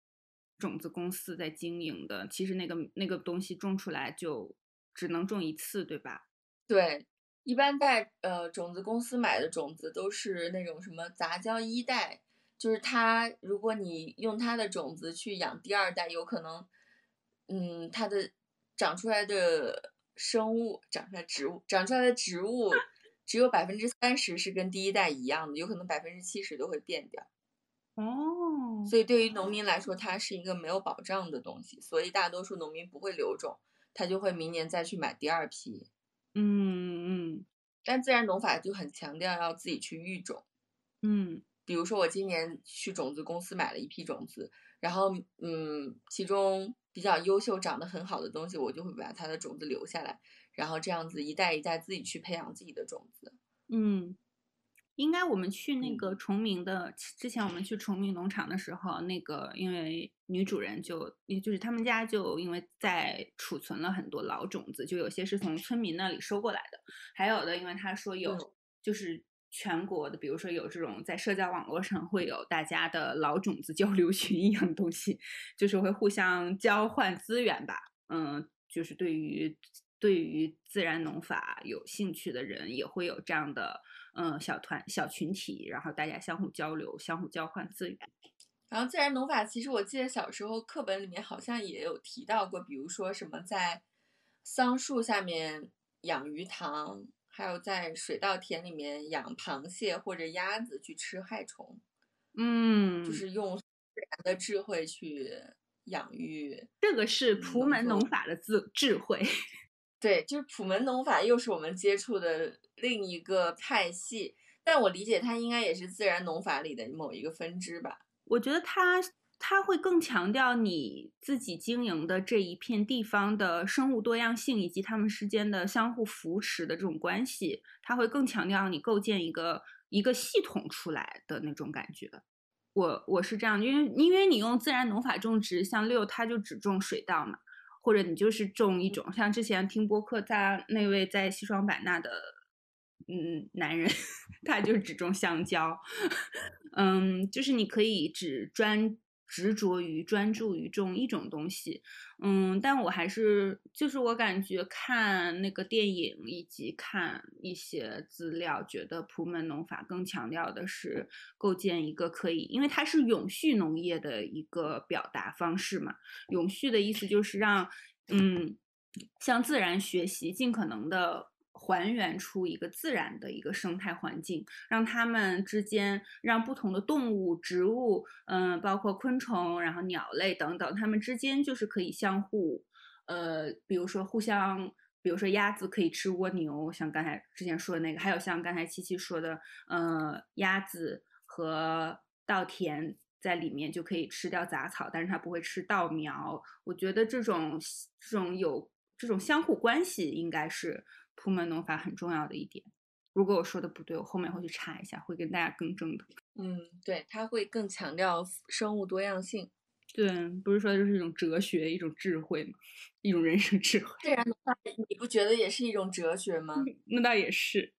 种子公司在经营的，其实那个那个东西种出来就只能种一次，对吧？对，一般在呃种子公司买的种子都是那种什么杂交一代，就是它如果你用它的种子去养第二代，有可能，嗯，它的长出来的生物长出来植物长出来的植物只有百分之三十是跟第一代一样的，有可能百分之七十都会变掉。哦，所以对于农民来说，它是一个没有保障的东西，所以大多数农民不会留种，他就会明年再去买第二批。嗯嗯。但自然农法就很强调要自己去育种。嗯。比如说我今年去种子公司买了一批种子，然后嗯，其中比较优秀、长得很好的东西，我就会把它的种子留下来，然后这样子一代一代自己去培养自己的种子。嗯。应该我们去那个崇明的之前，我们去崇明农场的时候，那个因为女主人就也就是他们家就因为在储存了很多老种子，就有些是从村民那里收过来的，还有的因为他说有就是全国的，比如说有这种在社交网络上会有大家的老种子交流群一样的东西，就是会互相交换资源吧。嗯，就是对于对于自然农法有兴趣的人也会有这样的。嗯，小团小群体，然后大家相互交流、相互交换资源。然后自然农法，其实我记得小时候课本里面好像也有提到过，比如说什么在桑树下面养鱼塘，还有在水稻田里面养螃蟹或者鸭子去吃害虫。嗯，就是用自然的智慧去养育。这个是普门农法的智智慧。[LAUGHS] 对，就是普门农法，又是我们接触的另一个派系，但我理解它应该也是自然农法里的某一个分支吧。我觉得它它会更强调你自己经营的这一片地方的生物多样性以及它们之间的相互扶持的这种关系，它会更强调你构建一个一个系统出来的那种感觉。我我是这样，因为因为你用自然农法种植，像六它就只种水稻嘛。或者你就是种一种，像之前听播客，在那位在西双版纳的嗯男人，[LAUGHS] 他就只种香蕉，[LAUGHS] 嗯，就是你可以只专。执着于专注于种一种东西，嗯，但我还是就是我感觉看那个电影以及看一些资料，觉得普门农法更强调的是构建一个可以，因为它是永续农业的一个表达方式嘛。永续的意思就是让，嗯，向自然学习，尽可能的。还原出一个自然的一个生态环境，让它们之间，让不同的动物、植物，嗯，包括昆虫，然后鸟类等等，它们之间就是可以相互，呃，比如说互相，比如说鸭子可以吃蜗牛，像刚才之前说的那个，还有像刚才七七说的，呃，鸭子和稻田在里面就可以吃掉杂草，但是它不会吃稻苗。我觉得这种这种有这种相互关系应该是。普门农法很重要的一点，如果我说的不对，我后面会去查一下，会跟大家更正的。嗯，对，它会更强调生物多样性。对，不是说就是一种哲学，一种智慧吗？一种人生智慧。自然农法，你不觉得也是一种哲学吗？那倒也是，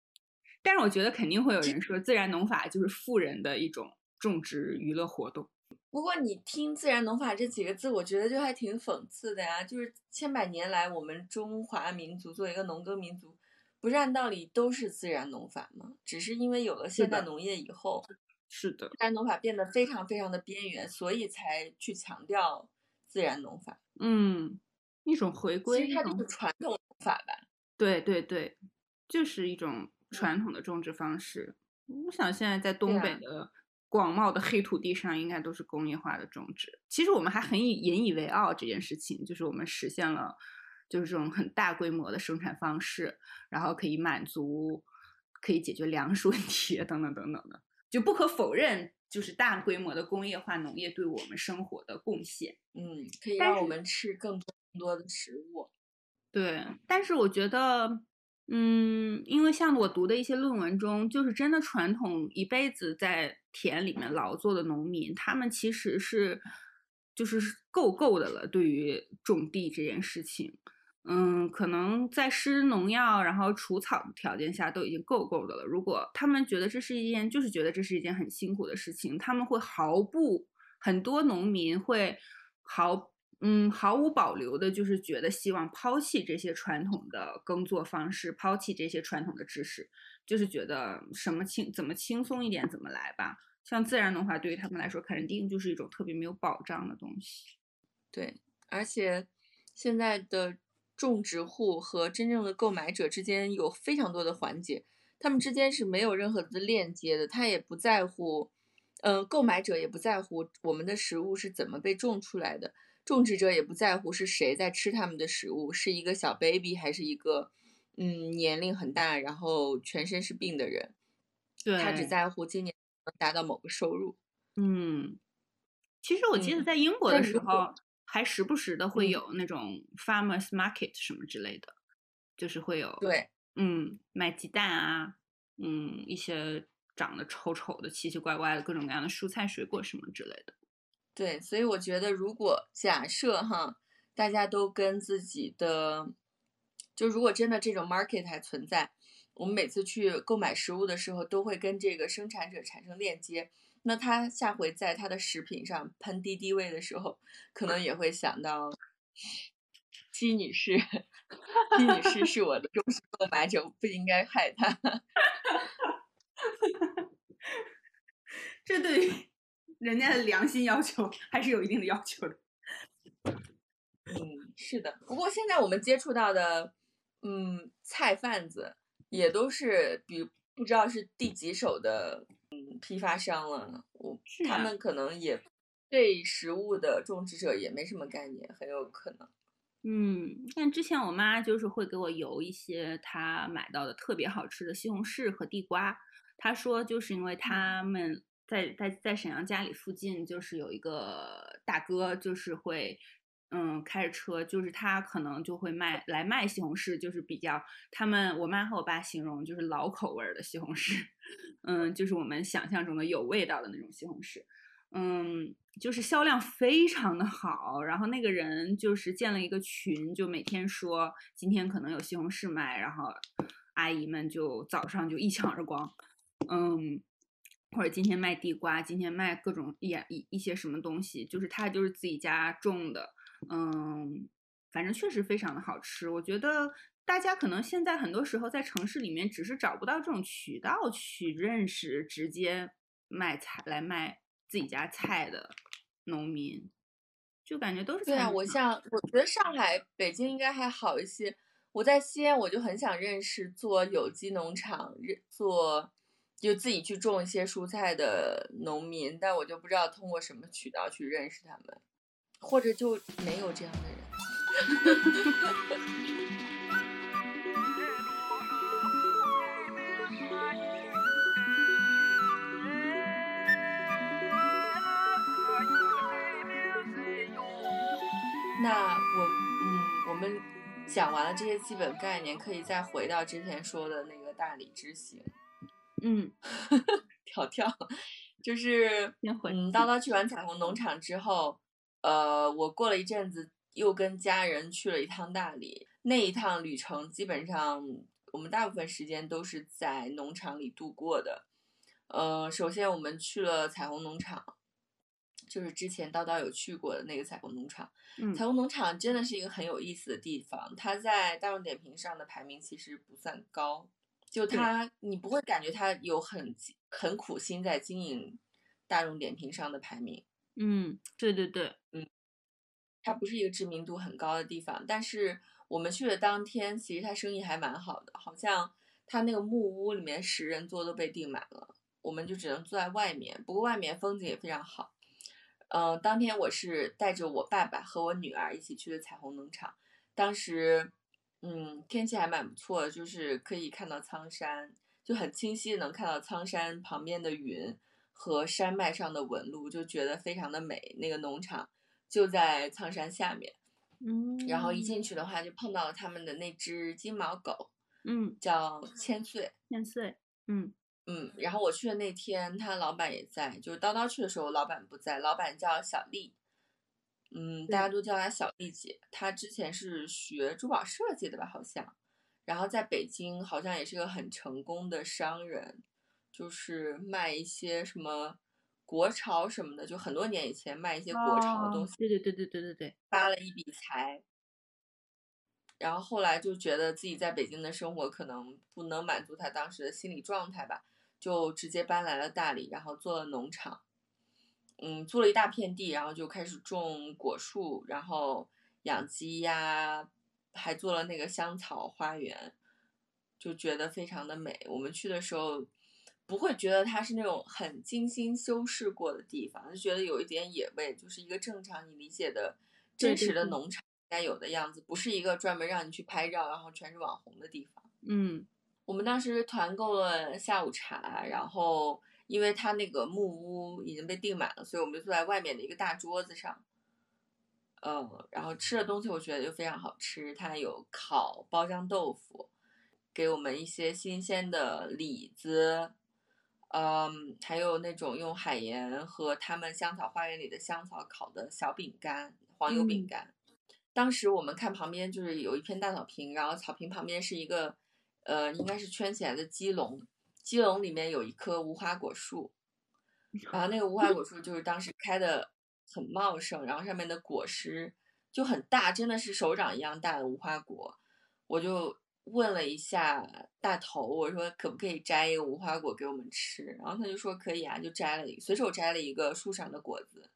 但是我觉得肯定会有人说，自然农法就是富人的一种种植娱乐活动。不过你听“自然农法”这几个字，我觉得就还挺讽刺的呀。就是千百年来，我们中华民族作为一个农耕民族，不是按道理都是自然农法吗？只是因为有了现代农业以后，是的，自然农法变得非常非常的边缘，所以才去强调自然农法。嗯，一种回归，其实它就是传统农法吧。对对对，就是一种传统的种植方式。我想现在在东北的。广袤的黑土地上应该都是工业化的种植。其实我们还很引以为傲这件事情，就是我们实现了，就是这种很大规模的生产方式，然后可以满足，可以解决粮食问题 [LAUGHS] 等等等等的。就不可否认，就是大规模的工业化农业对我们生活的贡献。嗯，可以让我们吃更多更多的食物。对，但是我觉得。嗯，因为像我读的一些论文中，就是真的传统一辈子在田里面劳作的农民，他们其实是就是够够的了。对于种地这件事情，嗯，可能在施农药然后除草的条件下都已经够够的了。如果他们觉得这是一件，就是觉得这是一件很辛苦的事情，他们会毫不很多农民会毫。嗯，毫无保留的，就是觉得希望抛弃这些传统的耕作方式，抛弃这些传统的知识，就是觉得什么轻怎么轻松一点怎么来吧。像自然的话对于他们来说，肯定就是一种特别没有保障的东西。对，而且现在的种植户和真正的购买者之间有非常多的环节，他们之间是没有任何的链接的。他也不在乎，嗯，购买者也不在乎我们的食物是怎么被种出来的。种植者也不在乎是谁在吃他们的食物，是一个小 baby 还是一个嗯年龄很大然后全身是病的人，对，他只在乎今年能达到某个收入。嗯，其实我记得在英国的时候，还时不时的会有那种 farmers market 什么之类的，就是会有对，嗯，卖鸡蛋啊，嗯，一些长得丑丑的、奇奇怪怪的各种各样的蔬菜水果什么之类的。对，所以我觉得，如果假设哈，大家都跟自己的，就如果真的这种 market 还存在，我们每次去购买食物的时候，都会跟这个生产者产生链接，那他下回在他的食品上喷敌敌畏的时候，可能也会想到，姬女士，姬女士是我的忠实购买者，不应该害她。[LAUGHS] 这对于。人家的良心要求还是有一定的要求的。嗯，是的。不过现在我们接触到的，嗯，菜贩子也都是比不知道是第几手的，嗯，批发商了。我他们可能也对食物的种植者也没什么概念，很有可能。嗯，像之前我妈就是会给我邮一些她买到的特别好吃的西红柿和地瓜。她说就是因为他们。在在在沈阳家里附近，就是有一个大哥，就是会，嗯，开着车，就是他可能就会卖来卖西红柿，就是比较他们我妈和我爸形容就是老口味的西红柿，[LAUGHS] 嗯，就是我们想象中的有味道的那种西红柿，嗯，就是销量非常的好。然后那个人就是建了一个群，就每天说今天可能有西红柿卖，然后阿姨们就早上就一抢而光，嗯。或者今天卖地瓜，今天卖各种一一一些什么东西，就是他就是自己家种的，嗯，反正确实非常的好吃。我觉得大家可能现在很多时候在城市里面只是找不到这种渠道去认识直接卖菜来卖自己家菜的农民，就感觉都是对啊。我像我觉得上海、北京应该还好一些。我在西安，我就很想认识做有机农场、认做。就自己去种一些蔬菜的农民，但我就不知道通过什么渠道去认识他们，或者就没有这样的人。[LAUGHS] 那我，嗯，我们讲完了这些基本概念，可以再回到之前说的那个大理之行。嗯，[LAUGHS] 跳跳，就是嗯，叨叨去完彩虹农场之后，呃，我过了一阵子又跟家人去了一趟大理。那一趟旅程基本上我们大部分时间都是在农场里度过的。呃，首先我们去了彩虹农场，就是之前叨叨有去过的那个彩虹农场。嗯彩虹农场真的是一个很有意思的地方，它在大众点评上的排名其实不算高，就它你不会感觉它有很很苦心在经营大众点评上的排名。嗯，对对对，嗯它不是一个知名度很高的地方，但是我们去的当天，其实它生意还蛮好的，好像它那个木屋里面十人座都被订满了，我们就只能坐在外面，不过外面风景也非常好。呃，当天我是带着我爸爸和我女儿一起去的彩虹农场，当时，嗯，天气还蛮不错的，就是可以看到苍山，就很清晰的能看到苍山旁边的云和山脉上的纹路，就觉得非常的美。那个农场就在苍山下面，嗯，然后一进去的话就碰到了他们的那只金毛狗，嗯，叫千岁。千岁，嗯嗯，然后我去的那天，他老板也在，就是叨叨去的时候，老板不在，老板叫小丽，嗯，大家都叫她小丽姐。她之前是学珠宝设计的吧，好像，然后在北京好像也是个很成功的商人，就是卖一些什么国潮什么的，就很多年以前卖一些国潮的东西，对对对对对对对，发了一笔财。然后后来就觉得自己在北京的生活可能不能满足他当时的心理状态吧，就直接搬来了大理，然后做了农场，嗯，租了一大片地，然后就开始种果树，然后养鸡呀，还做了那个香草花园，就觉得非常的美。我们去的时候不会觉得它是那种很精心修饰过的地方，就觉得有一点野味，就是一个正常你理解的真实的农场该有的样子，不是一个专门让你去拍照，然后全是网红的地方。嗯。我们当时团购了下午茶，然后因为它那个木屋已经被订满了，所以我们就坐在外面的一个大桌子上，嗯，然后吃的东西我觉得就非常好吃，它有烤包浆豆腐，给我们一些新鲜的李子，嗯，还有那种用海盐和他们香草花园里的香草烤的小饼干，黄油饼嗯干。当时我们看旁边就是有一片大草坪，然后草坪旁边是一个，呃，应该是圈起来的鸡笼，鸡笼里面有一棵无花果树，然后那个无花果树就是当时开的很茂盛，然后上面的果实就很大，真的是手掌一样大的无花果。我就问了一下大头，我说可不可以摘一个无花果给我们吃，然后他就说可以啊，就摘了一随手摘了一个树上的果子，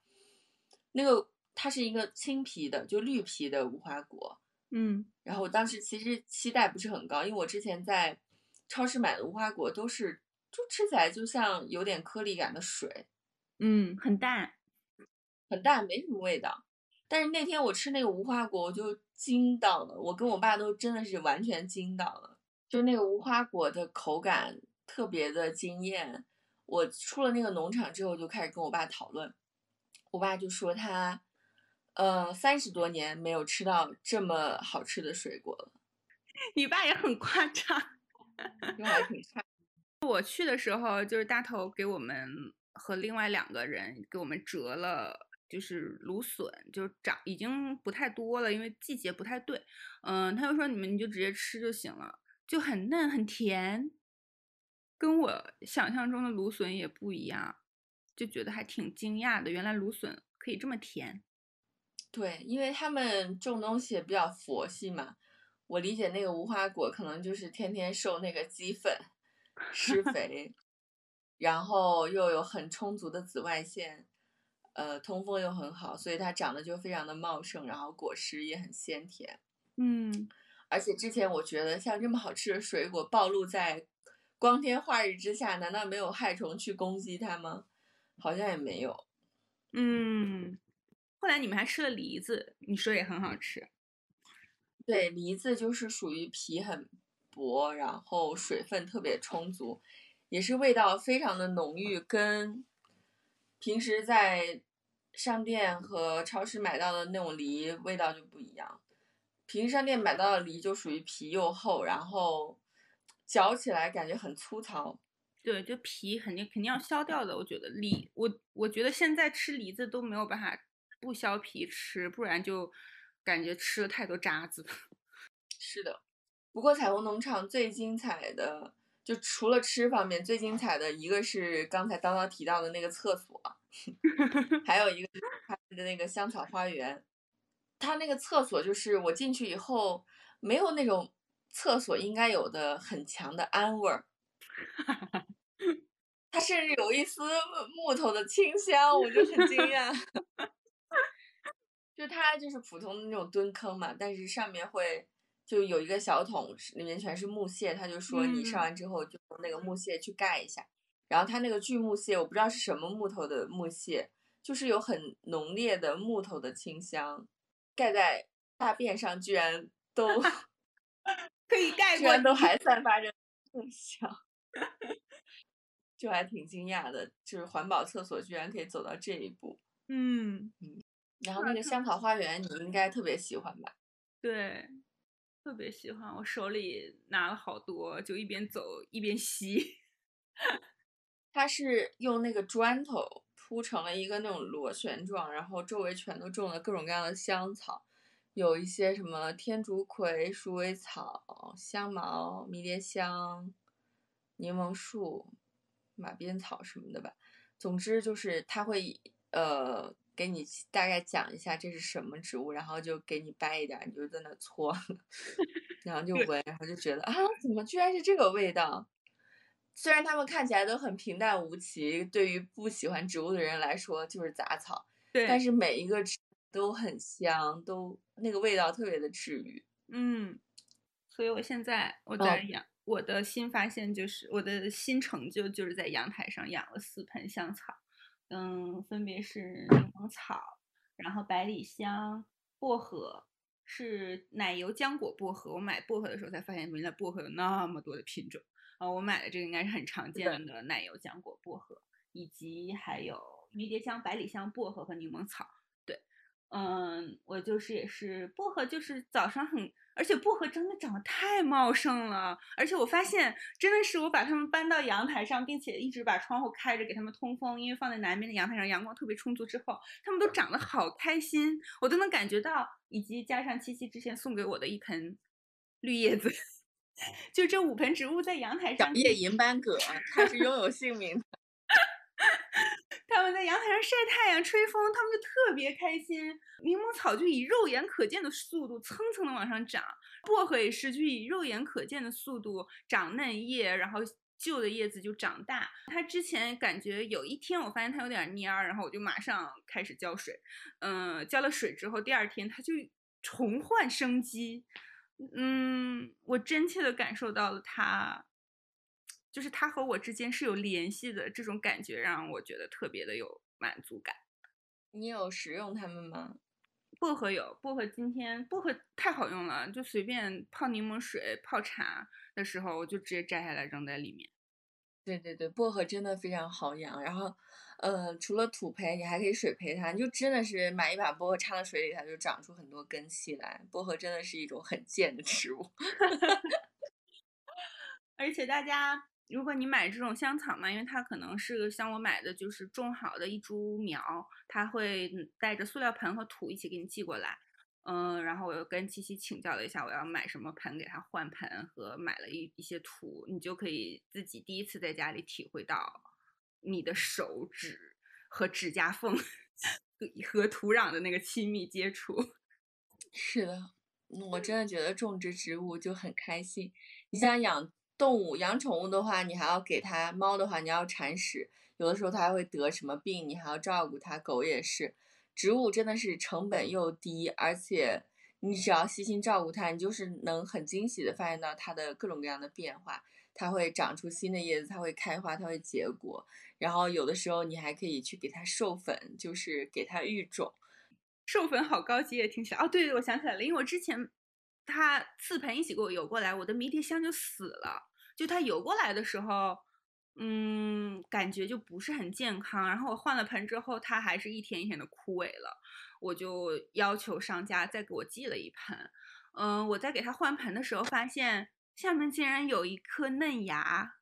那个它是一个青皮的，就绿皮的无花果。嗯然后我当时其实期待不是很高，因为我之前在超市买的无花果都是就吃起来就像有点颗粒感的水，嗯，很淡，很淡，没什么味道。但是那天我吃那个无花果，我就惊到了，我跟我爸都真的是完全惊到了，就那个无花果的口感特别的惊艳。我出了那个农场之后，就开始跟我爸讨论，我爸就说他，呃，三十多年没有吃到这么好吃的水果了，[LAUGHS] 你爸也很夸张。挺差。[LAUGHS] 我去的时候，就是大头给我们和另外两个人给我们折了，就是芦笋，就长已经不太多了，因为季节不太对。嗯，他就说你们你就直接吃就行了，就很嫩很甜，跟我想象中的芦笋也不一样，就觉得还挺惊讶的，原来芦笋可以这么甜。对，因为他们种东西也比较佛系嘛，我理解那个无花果可能就是天天受那个鸡粪施肥，[LAUGHS] 然后又有很充足的紫外线，呃，通风又很好，所以它长得就非常的茂盛，然后果实也很鲜甜。嗯，而且之前我觉得像这么好吃的水果暴露在光天化日之下，难道没有害虫去攻击它吗？好像也没有。嗯，后来你们还吃了梨子，你说也很好吃。对，梨子就是属于皮很薄，然后水分特别充足，也是味道非常的浓郁，跟平时在商店和超市买到的那种梨味道就不一样。平时商店买到的梨就属于皮又厚，然后嚼起来感觉很粗糙。对，就皮肯定肯定要削掉的。我觉得梨，我我觉得现在吃梨子都没有办法不削皮吃，不然就感觉吃了太多渣子。[LAUGHS] 是的，不过彩虹农场最精彩的，就除了吃方面最精彩的一个是刚才叨叨提到的那个厕所，[LAUGHS] 还有一个他的那个香草花园，他那个厕所就是我进去以后没有那种厕所应该有的很强的氨味儿，它甚至有一丝木头的清香，我就很惊讶。[LAUGHS] 就它就是普通的那种蹲坑嘛，但是上面会就有一个小桶，里面全是木屑，他就说你上完之后就用那个木屑去盖一下。然后他那个锯木屑，我不知道是什么木头的木屑，就是有很浓烈的木头的清香，盖在大便上居然都 [LAUGHS] 可以盖过，居然都还散发着木香，就还挺惊讶的，就是环保厕所居然可以走到这一步。嗯嗯，然后那个香草花园你应该特别喜欢吧？对，特别喜欢，我手里拿了好多，就一边走一边吸。[LAUGHS] 它是用那个砖头铺成了一个那种螺旋状，然后周围全都种了各种各样的香草，有一些什么天竺葵、鼠尾草、香茅、迷迭香、柠檬树、马鞭草什么的吧。总之就是它会呃给你大概讲一下这是什么植物，然后就给你掰一点，你就在那搓，[LAUGHS] 然后就闻，然后就觉得啊，怎么居然是这个味道？虽然它们看起来都很平淡无奇，对于不喜欢植物的人来说就是杂草，对，但是每一个都很香，都那个味道特别的治愈。嗯，所以我现在我在养，我的新发现就是我的新成就就是在阳台上养了四盆香草，嗯，分别是柠檬草，然后百里香、薄荷，是奶油浆果薄荷。我买薄荷的时候才发现，原来薄荷有那么多的品种。呃，我买的这个应该是很常见的奶油浆果薄荷，以及还有迷迭香、百里香、薄荷和柠檬草。对，嗯，我就是也是薄荷，就是早上很，而且薄荷真的长得太茂盛了，而且我发现真的是我把它们搬到阳台上，并且一直把窗户开着给它们通风，因为放在南边的阳台上阳光特别充足之后，它们都长得好开心，我都能感觉到，以及加上七七之前送给我的一盆绿叶子。[LAUGHS] 就这五盆植物在阳台上，叶银斑葛，它是拥有姓名的。他们在阳台上晒太阳、吹风，他们就特别开心。柠檬草就以肉眼可见的速度蹭蹭的往上长，薄荷也是就以肉眼可见的速度长嫩叶，然后旧的叶子就长大。它之前感觉有一天我发现它有点蔫儿，然后我就马上开始浇水。嗯，浇了水之后，第二天它就重焕生机。嗯，我真切的感受到了它，就是它和我之间是有联系的，这种感觉让我觉得特别的有满足感。你有食用它们吗？薄荷有，薄荷今天薄荷太好用了，就随便泡柠檬水、泡茶的时候，我就直接摘下来扔在里面。对对对，薄荷真的非常好养，然后。呃，除了土培，你还可以水培它。你就真的是买一把薄荷插到水里，它就长出很多根系来。薄荷真的是一种很贱的植物。[LAUGHS] 而且大家，如果你买这种香草嘛，因为它可能是像我买的，就是种好的一株苗，它会带着塑料盆和土一起给你寄过来。嗯，然后我又跟七七请教了一下，我要买什么盆给它换盆，和买了一一些土，你就可以自己第一次在家里体会到。你的手指和指甲缝和土壤的那个亲密接触，是的，我真的觉得种植植物就很开心。你像养动物、养宠物的话，你还要给它猫的话，你要铲屎，有的时候它还会得什么病，你还要照顾它。狗也是，植物真的是成本又低，而且你只要细心照顾它，你就是能很惊喜的发现到它的各种各样的变化。它会长出新的叶子，它会开花，它会结果。然后有的时候你还可以去给它授粉，就是给它育种。授粉好高级，也听起来哦。对对，我想起来了，因为我之前它四盆一起给我游过来，我的迷迭香就死了。就它游过来的时候，嗯，感觉就不是很健康。然后我换了盆之后，它还是一天一天的枯萎了。我就要求商家再给我寄了一盆。嗯，我在给它换盆的时候，发现下面竟然有一颗嫩芽。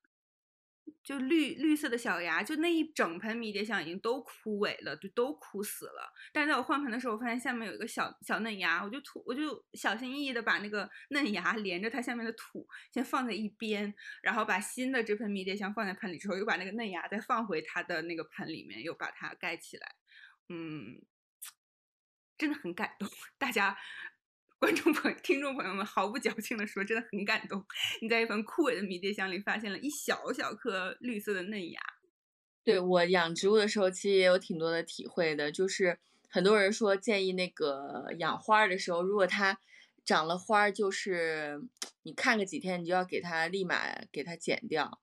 就绿绿色的小芽，就那一整盆迷迭香已经都枯萎了，就都枯死了。但是在我换盆的时候，我发现下面有一个小小嫩芽，我就土，我就小心翼翼的把那个嫩芽连着它下面的土先放在一边，然后把新的这盆迷迭香放在盆里之后，又把那个嫩芽再放回它的那个盆里面，又把它盖起来。嗯，真的很感动，[LAUGHS] 大家。观众朋友、听众朋友们，毫不矫情的说，真的很感动。你在一盆枯萎的迷迭香里发现了一小小颗绿色的嫩芽。对我养植物的时候，其实也有挺多的体会的。就是很多人说建议那个养花的时候，如果它长了花，就是你看个几天，你就要给它立马给它剪掉，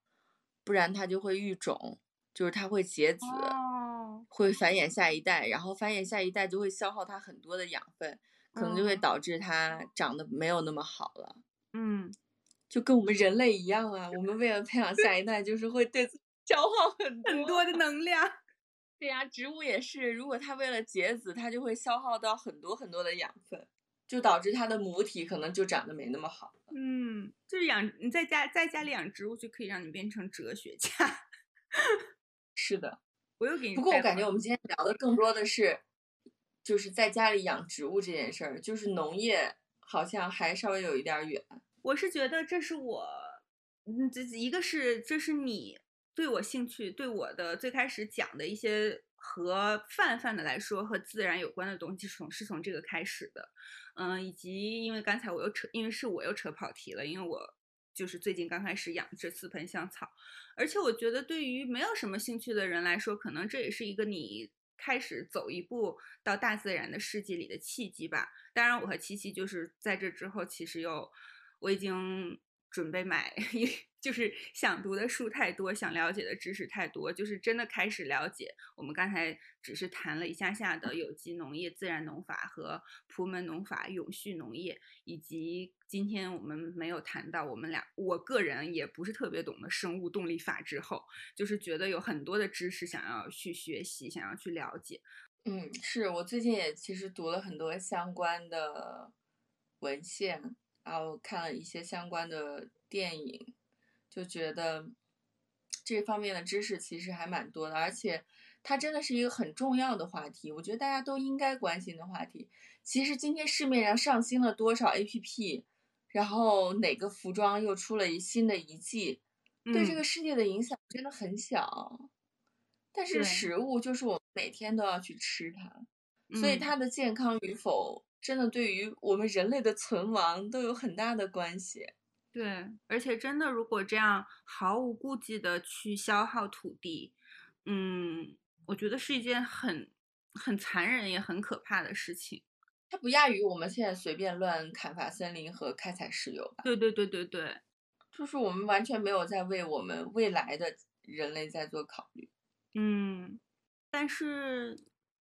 不然它就会育种，就是它会结籽，会繁衍下一代，然后繁衍下一代就会消耗它很多的养分。可能就会导致它长得没有那么好了。嗯，就跟我们人类一样啊，我们为了培养下一代，就是会对消耗很很多的能量。[LAUGHS] 对呀，植物也是，如果它为了结籽，它就会消耗到很多很多的养分，就导致它的母体可能就长得没那么好了。嗯，就是养你在家在家里养植物，就可以让你变成哲学家。[LAUGHS] 是的，我又给你。不过我感觉我们今天聊的更多的是。就是在家里养植物这件事儿，就是农业好像还稍微有一点远。我是觉得这是我，嗯，这一个是这是你对我兴趣，对我的最开始讲的一些和泛泛的来说和自然有关的东西，是从是从这个开始的，嗯，以及因为刚才我又扯，因为是我又扯跑题了，因为我就是最近刚开始养这四盆香草，而且我觉得对于没有什么兴趣的人来说，可能这也是一个你。开始走一步到大自然的世界里的契机吧。当然，我和七七就是在这之后，其实又我已经准备买，[LAUGHS] 就是想读的书太多，想了解的知识太多，就是真的开始了解。我们刚才只是谈了一下下的有机农业、自然农法和普门农法、永续农业，以及今天我们没有谈到，我们俩我个人也不是特别懂的生物动力法之后，就是觉得有很多的知识想要去学习，想要去了解。嗯，是我最近也其实读了很多相关的文献，然后看了一些相关的电影，就觉得这方面的知识其实还蛮多的，而且它真的是一个很重要的话题，我觉得大家都应该关心的话题。其实今天市面上上新了多少 APP，然后哪个服装又出了一新的一季，对这个世界的影响真的很小。但是食物就是我们每天都要去吃它，所以它的健康与否，真的对于我们人类的存亡都有很大的关系。对，而且真的，如果这样毫无顾忌的去消耗土地，嗯，我觉得是一件很很残忍也很可怕的事情。它不亚于我们现在随便乱砍伐森林和开采石油吧？对对对对对，就是我们完全没有在为我们未来的人类在做考虑。嗯，但是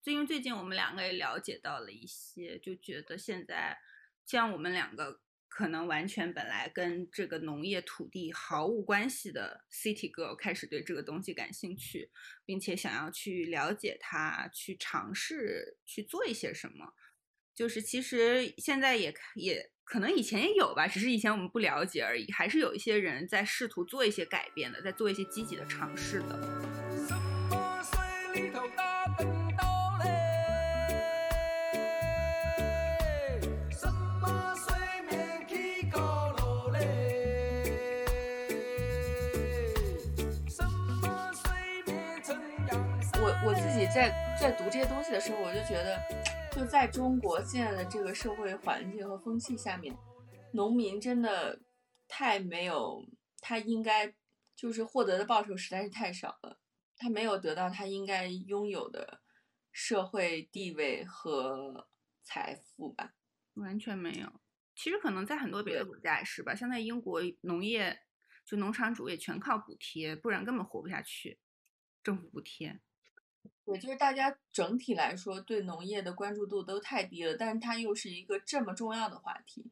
最近最近我们两个也了解到了一些，就觉得现在像我们两个可能完全本来跟这个农业土地毫无关系的 City Girl 开始对这个东西感兴趣，并且想要去了解它，去尝试去做一些什么。就是其实现在也也可能以前也有吧，只是以前我们不了解而已。还是有一些人在试图做一些改变的，在做一些积极的尝试的。我自己在在读这些东西的时候，我就觉得，就在中国现在的这个社会环境和风气下面，农民真的太没有他应该就是获得的报酬实在是太少了，他没有得到他应该拥有的社会地位和财富吧？完全没有。其实可能在很多别的国家也是吧，像在英国，农业就农场主也全靠补贴，不然根本活不下去，政府补贴。对，就是大家整体来说对农业的关注度都太低了，但是它又是一个这么重要的话题。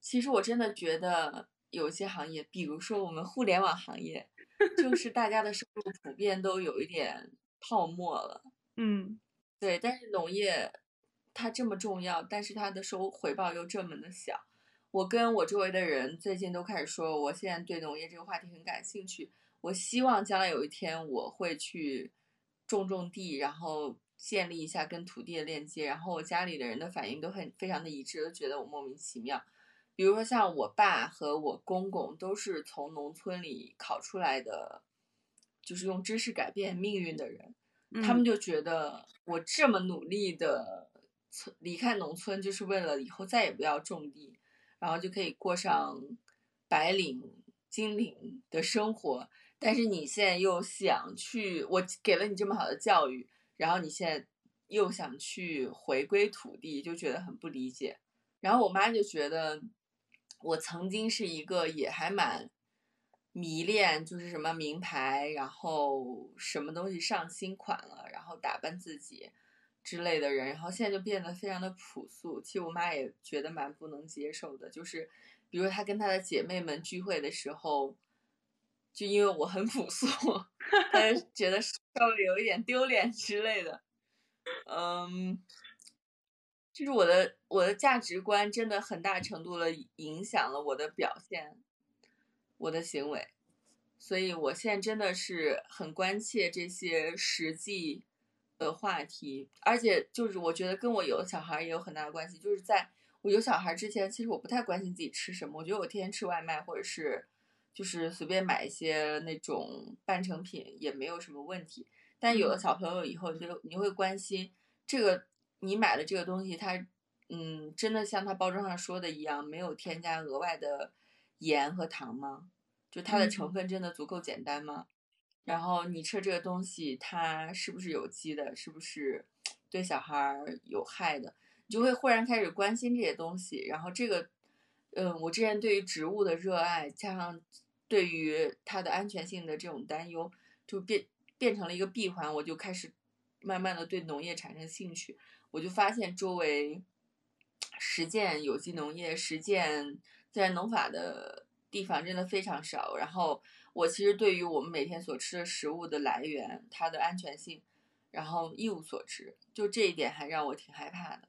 其实我真的觉得有些行业，比如说我们互联网行业，就是大家的收入普遍都有一点泡沫了。[LAUGHS] 嗯，对。但是农业它这么重要，但是它的收回报又这么的小。我跟我周围的人最近都开始说，我现在对农业这个话题很感兴趣。我希望将来有一天我会去种种地，然后建立一下跟土地的链接，然后我家里的人的反应都很非常的一致，都觉得我莫名其妙。比如说像我爸和我公公都是从农村里考出来的，就是用知识改变命运的人，他们就觉得我这么努力的离开农村，就是为了以后再也不要种地，然后就可以过上白领、金领的生活。但是你现在又想去，我给了你这么好的教育，然后你现在又想去回归土地，就觉得很不理解。然后我妈就觉得。我曾经是一个也还蛮迷恋，就是什么名牌，然后什么东西上新款了，然后打扮自己之类的人，然后现在就变得非常的朴素。其实我妈也觉得蛮不能接受的，就是比如她跟她的姐妹们聚会的时候，就因为我很朴素，[LAUGHS] 她就觉得稍微有一点丢脸之类的，嗯。就是我的我的价值观真的很大程度的影响了我的表现，我的行为，所以我现在真的是很关切这些实际的话题，而且就是我觉得跟我有小孩也有很大的关系。就是在我有小孩之前，其实我不太关心自己吃什么，我觉得我天天吃外卖或者是就是随便买一些那种半成品也没有什么问题。但有了小朋友以后，你就你会关心这个。你买的这个东西，它，嗯，真的像它包装上说的一样，没有添加额外的盐和糖吗？就它的成分真的足够简单吗？然后你吃这个东西，它是不是有机的？是不是对小孩有害的？你就会忽然开始关心这些东西。然后这个，嗯，我之前对于植物的热爱，加上对于它的安全性的这种担忧，就变变成了一个闭环。我就开始慢慢的对农业产生兴趣。我就发现周围实践有机农业、实践自然农法的地方真的非常少。然后我其实对于我们每天所吃的食物的来源、它的安全性，然后一无所知，就这一点还让我挺害怕的。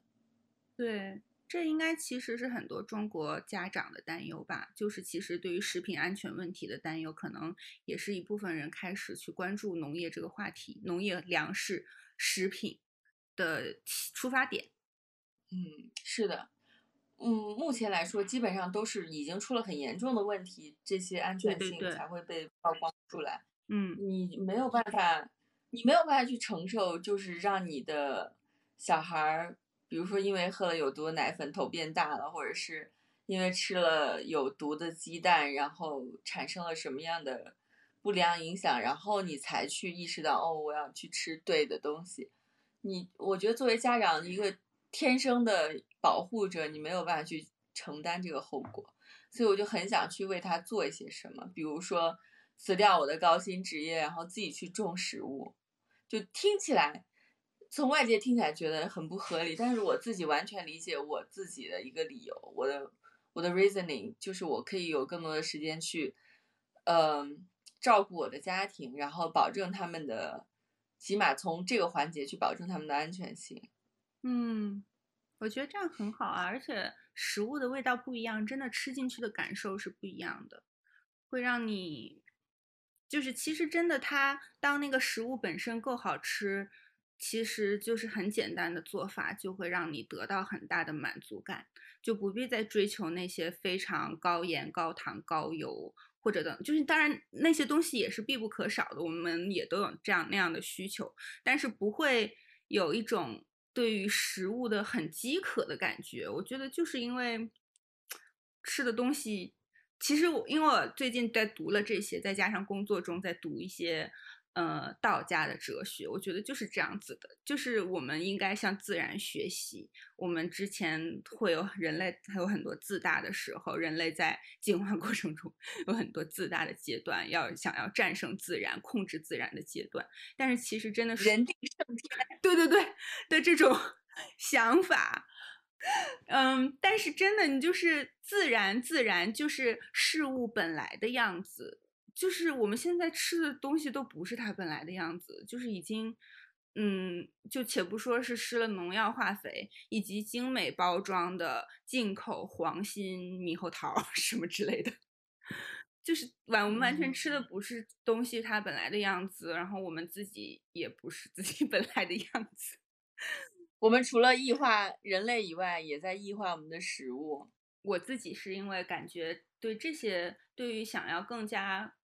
对，这应该其实是很多中国家长的担忧吧？就是其实对于食品安全问题的担忧，可能也是一部分人开始去关注农业这个话题，农业、粮食、食品。的出发点，嗯，是的，嗯，目前来说，基本上都是已经出了很严重的问题，这些安全性才会被曝光出来。嗯，你没有办法，你没有办法去承受，就是让你的小孩儿，比如说因为喝了有毒的奶粉头变大了，或者是因为吃了有毒的鸡蛋，然后产生了什么样的不良影响，然后你才去意识到，哦，我要去吃对的东西。你我觉得作为家长一个天生的保护者，你没有办法去承担这个后果，所以我就很想去为他做一些什么，比如说辞掉我的高薪职业，然后自己去种食物，就听起来从外界听起来觉得很不合理，但是我自己完全理解我自己的一个理由，我的我的 reasoning 就是我可以有更多的时间去，嗯，照顾我的家庭，然后保证他们的。起码从这个环节去保证他们的安全性。嗯，我觉得这样很好啊，而且食物的味道不一样，真的吃进去的感受是不一样的，会让你就是其实真的它当那个食物本身够好吃，其实就是很简单的做法就会让你得到很大的满足感，就不必再追求那些非常高盐、高糖、高油。或者等，就是当然那些东西也是必不可少的，我们也都有这样那样的需求，但是不会有一种对于食物的很饥渴的感觉。我觉得就是因为吃的东西，其实我因为我最近在读了这些，再加上工作中在读一些。呃，道家的哲学，我觉得就是这样子的，就是我们应该向自然学习。我们之前会有人类还有很多自大的时候，人类在进化过程中有很多自大的阶段，要想要战胜自然、控制自然的阶段。但是其实真的是人定胜天，[LAUGHS] 对对对的这种 [LAUGHS] 想法。嗯，但是真的，你就是自然，自然就是事物本来的样子。就是我们现在吃的东西都不是它本来的样子，就是已经，嗯，就且不说是施了农药化肥以及精美包装的进口黄心猕猴桃 [LAUGHS] 什么之类的，就是完我们完全吃的不是东西它本来的样子，然后我们自己也不是自己 [LAUGHS] 本来的样子。我们除了异化人类以外，也在异化我们的食物。我自己是因为感觉对这些，对于想要更加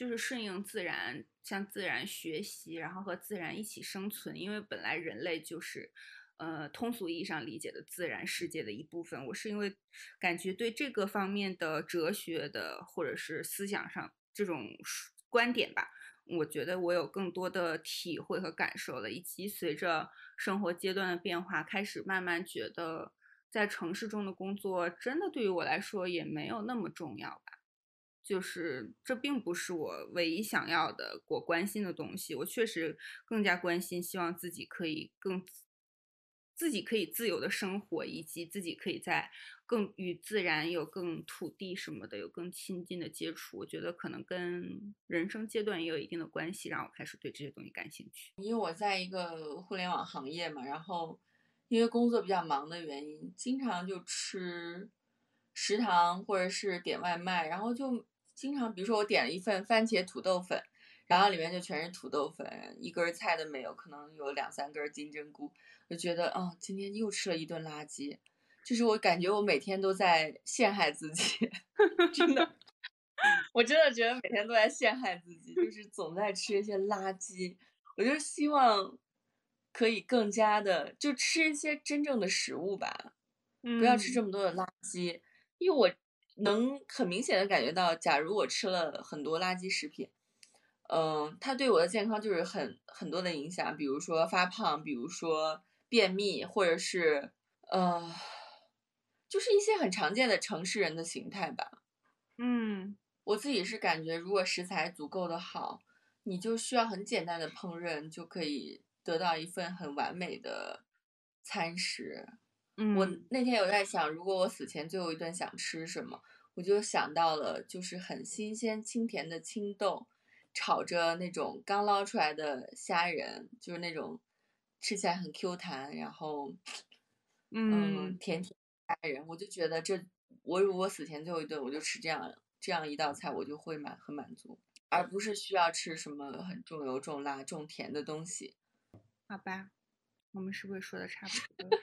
就是顺应自然，向自然学习，然后和自然一起生存，因为本来人类就是。呃，通俗意义上理解的自然世界的一部分，我是因为感觉对这个方面的哲学的或者是思想上这种观点吧，我觉得我有更多的体会和感受了，以及随着生活阶段的变化，开始慢慢觉得在城市中的工作真的对于我来说也没有那么重要吧，就是这并不是我唯一想要的、我关心的东西，我确实更加关心，希望自己可以更。自己可以自由的生活，以及自己可以在更与自然有更土地什么的有更亲近的接触，我觉得可能跟人生阶段也有一定的关系，让我开始对这些东西感兴趣。因为我在一个互联网行业嘛，然后因为工作比较忙的原因，经常就吃食堂或者是点外卖，然后就经常比如说我点了一份番茄土豆粉。然后里面就全是土豆粉，一根菜都没有，可能有两三根金针菇，就觉得啊，今天又吃了一顿垃圾，就是我感觉我每天都在陷害自己，[LAUGHS] 真的，[LAUGHS] 我真的觉得每天都在陷害自己，就是总在吃一些垃圾，我就希望可以更加的就吃一些真正的食物吧，不要吃这么多的垃圾，因为我能很明显的感觉到，假如我吃了很多垃圾食品。嗯，它对我的健康就是很很多的影响，比如说发胖，比如说便秘，或者是呃，就是一些很常见的城市人的形态吧。嗯，我自己是感觉，如果食材足够的好，你就需要很简单的烹饪就可以得到一份很完美的餐食。嗯，我那天有在想，如果我死前最后一顿想吃什么，我就想到了就是很新鲜清甜的青豆。炒着那种刚捞出来的虾仁，就是那种吃起来很 Q 弹，然后，嗯，甜甜虾仁，我就觉得这我如果死前最后一顿我就吃这样这样一道菜，我就会满很满足，而不是需要吃什么很重油重辣重甜的东西。好吧，我们是不是说的差不多？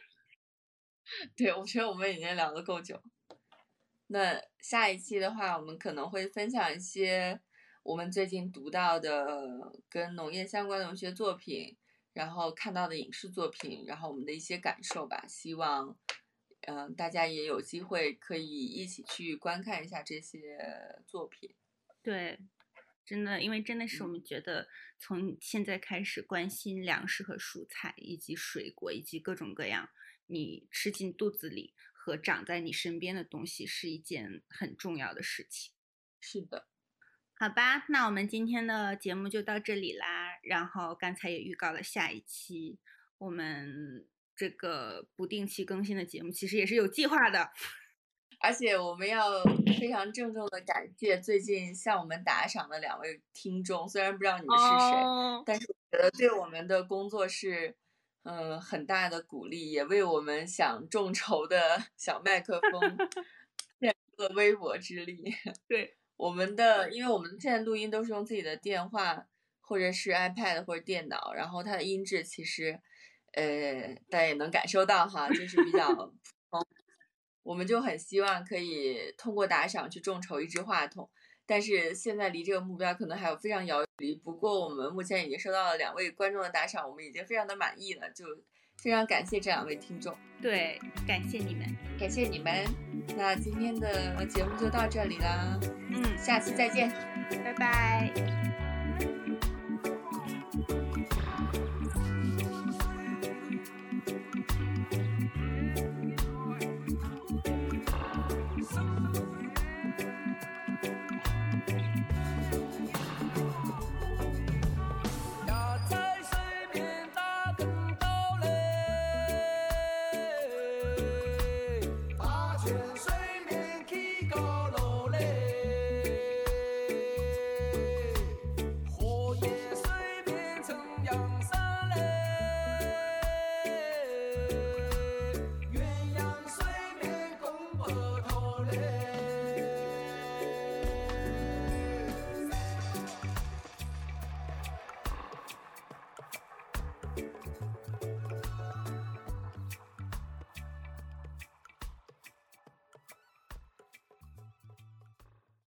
[LAUGHS] 对，我觉得我们已经聊得够久。那下一期的话，我们可能会分享一些。我们最近读到的跟农业相关的文学作品，然后看到的影视作品，然后我们的一些感受吧。希望，嗯，大家也有机会可以一起去观看一下这些作品。对，真的，因为真的是我们觉得从现在开始关心粮食和蔬菜，以及水果，以及各种各样你吃进肚子里和长在你身边的东西，是一件很重要的事情。是的。好吧，那我们今天的节目就到这里啦。然后刚才也预告了下一期我们这个不定期更新的节目，其实也是有计划的。[LAUGHS] 而且我们要非常郑重的感谢最近向我们打赏的两位听众，虽然不知道你们是谁，但是我觉得对我们的工作是嗯很大的鼓励，也为我们想众筹的小麦克风献出了微薄之力。[LAUGHS] 对。我们的，因为我们现在录音都是用自己的电话，或者是 iPad 或者电脑，然后它的音质其实，呃，大家也能感受到哈，就是比较普通。我们就很希望可以通过打赏去众筹一支话筒，但是现在离这个目标可能还有非常遥远。不过我们目前已经收到了两位观众的打赏，我们已经非常的满意了，就。非常感谢这两位听众，对，感谢你们，感谢你们。那今天的节目就到这里啦，嗯，下期再见，拜拜。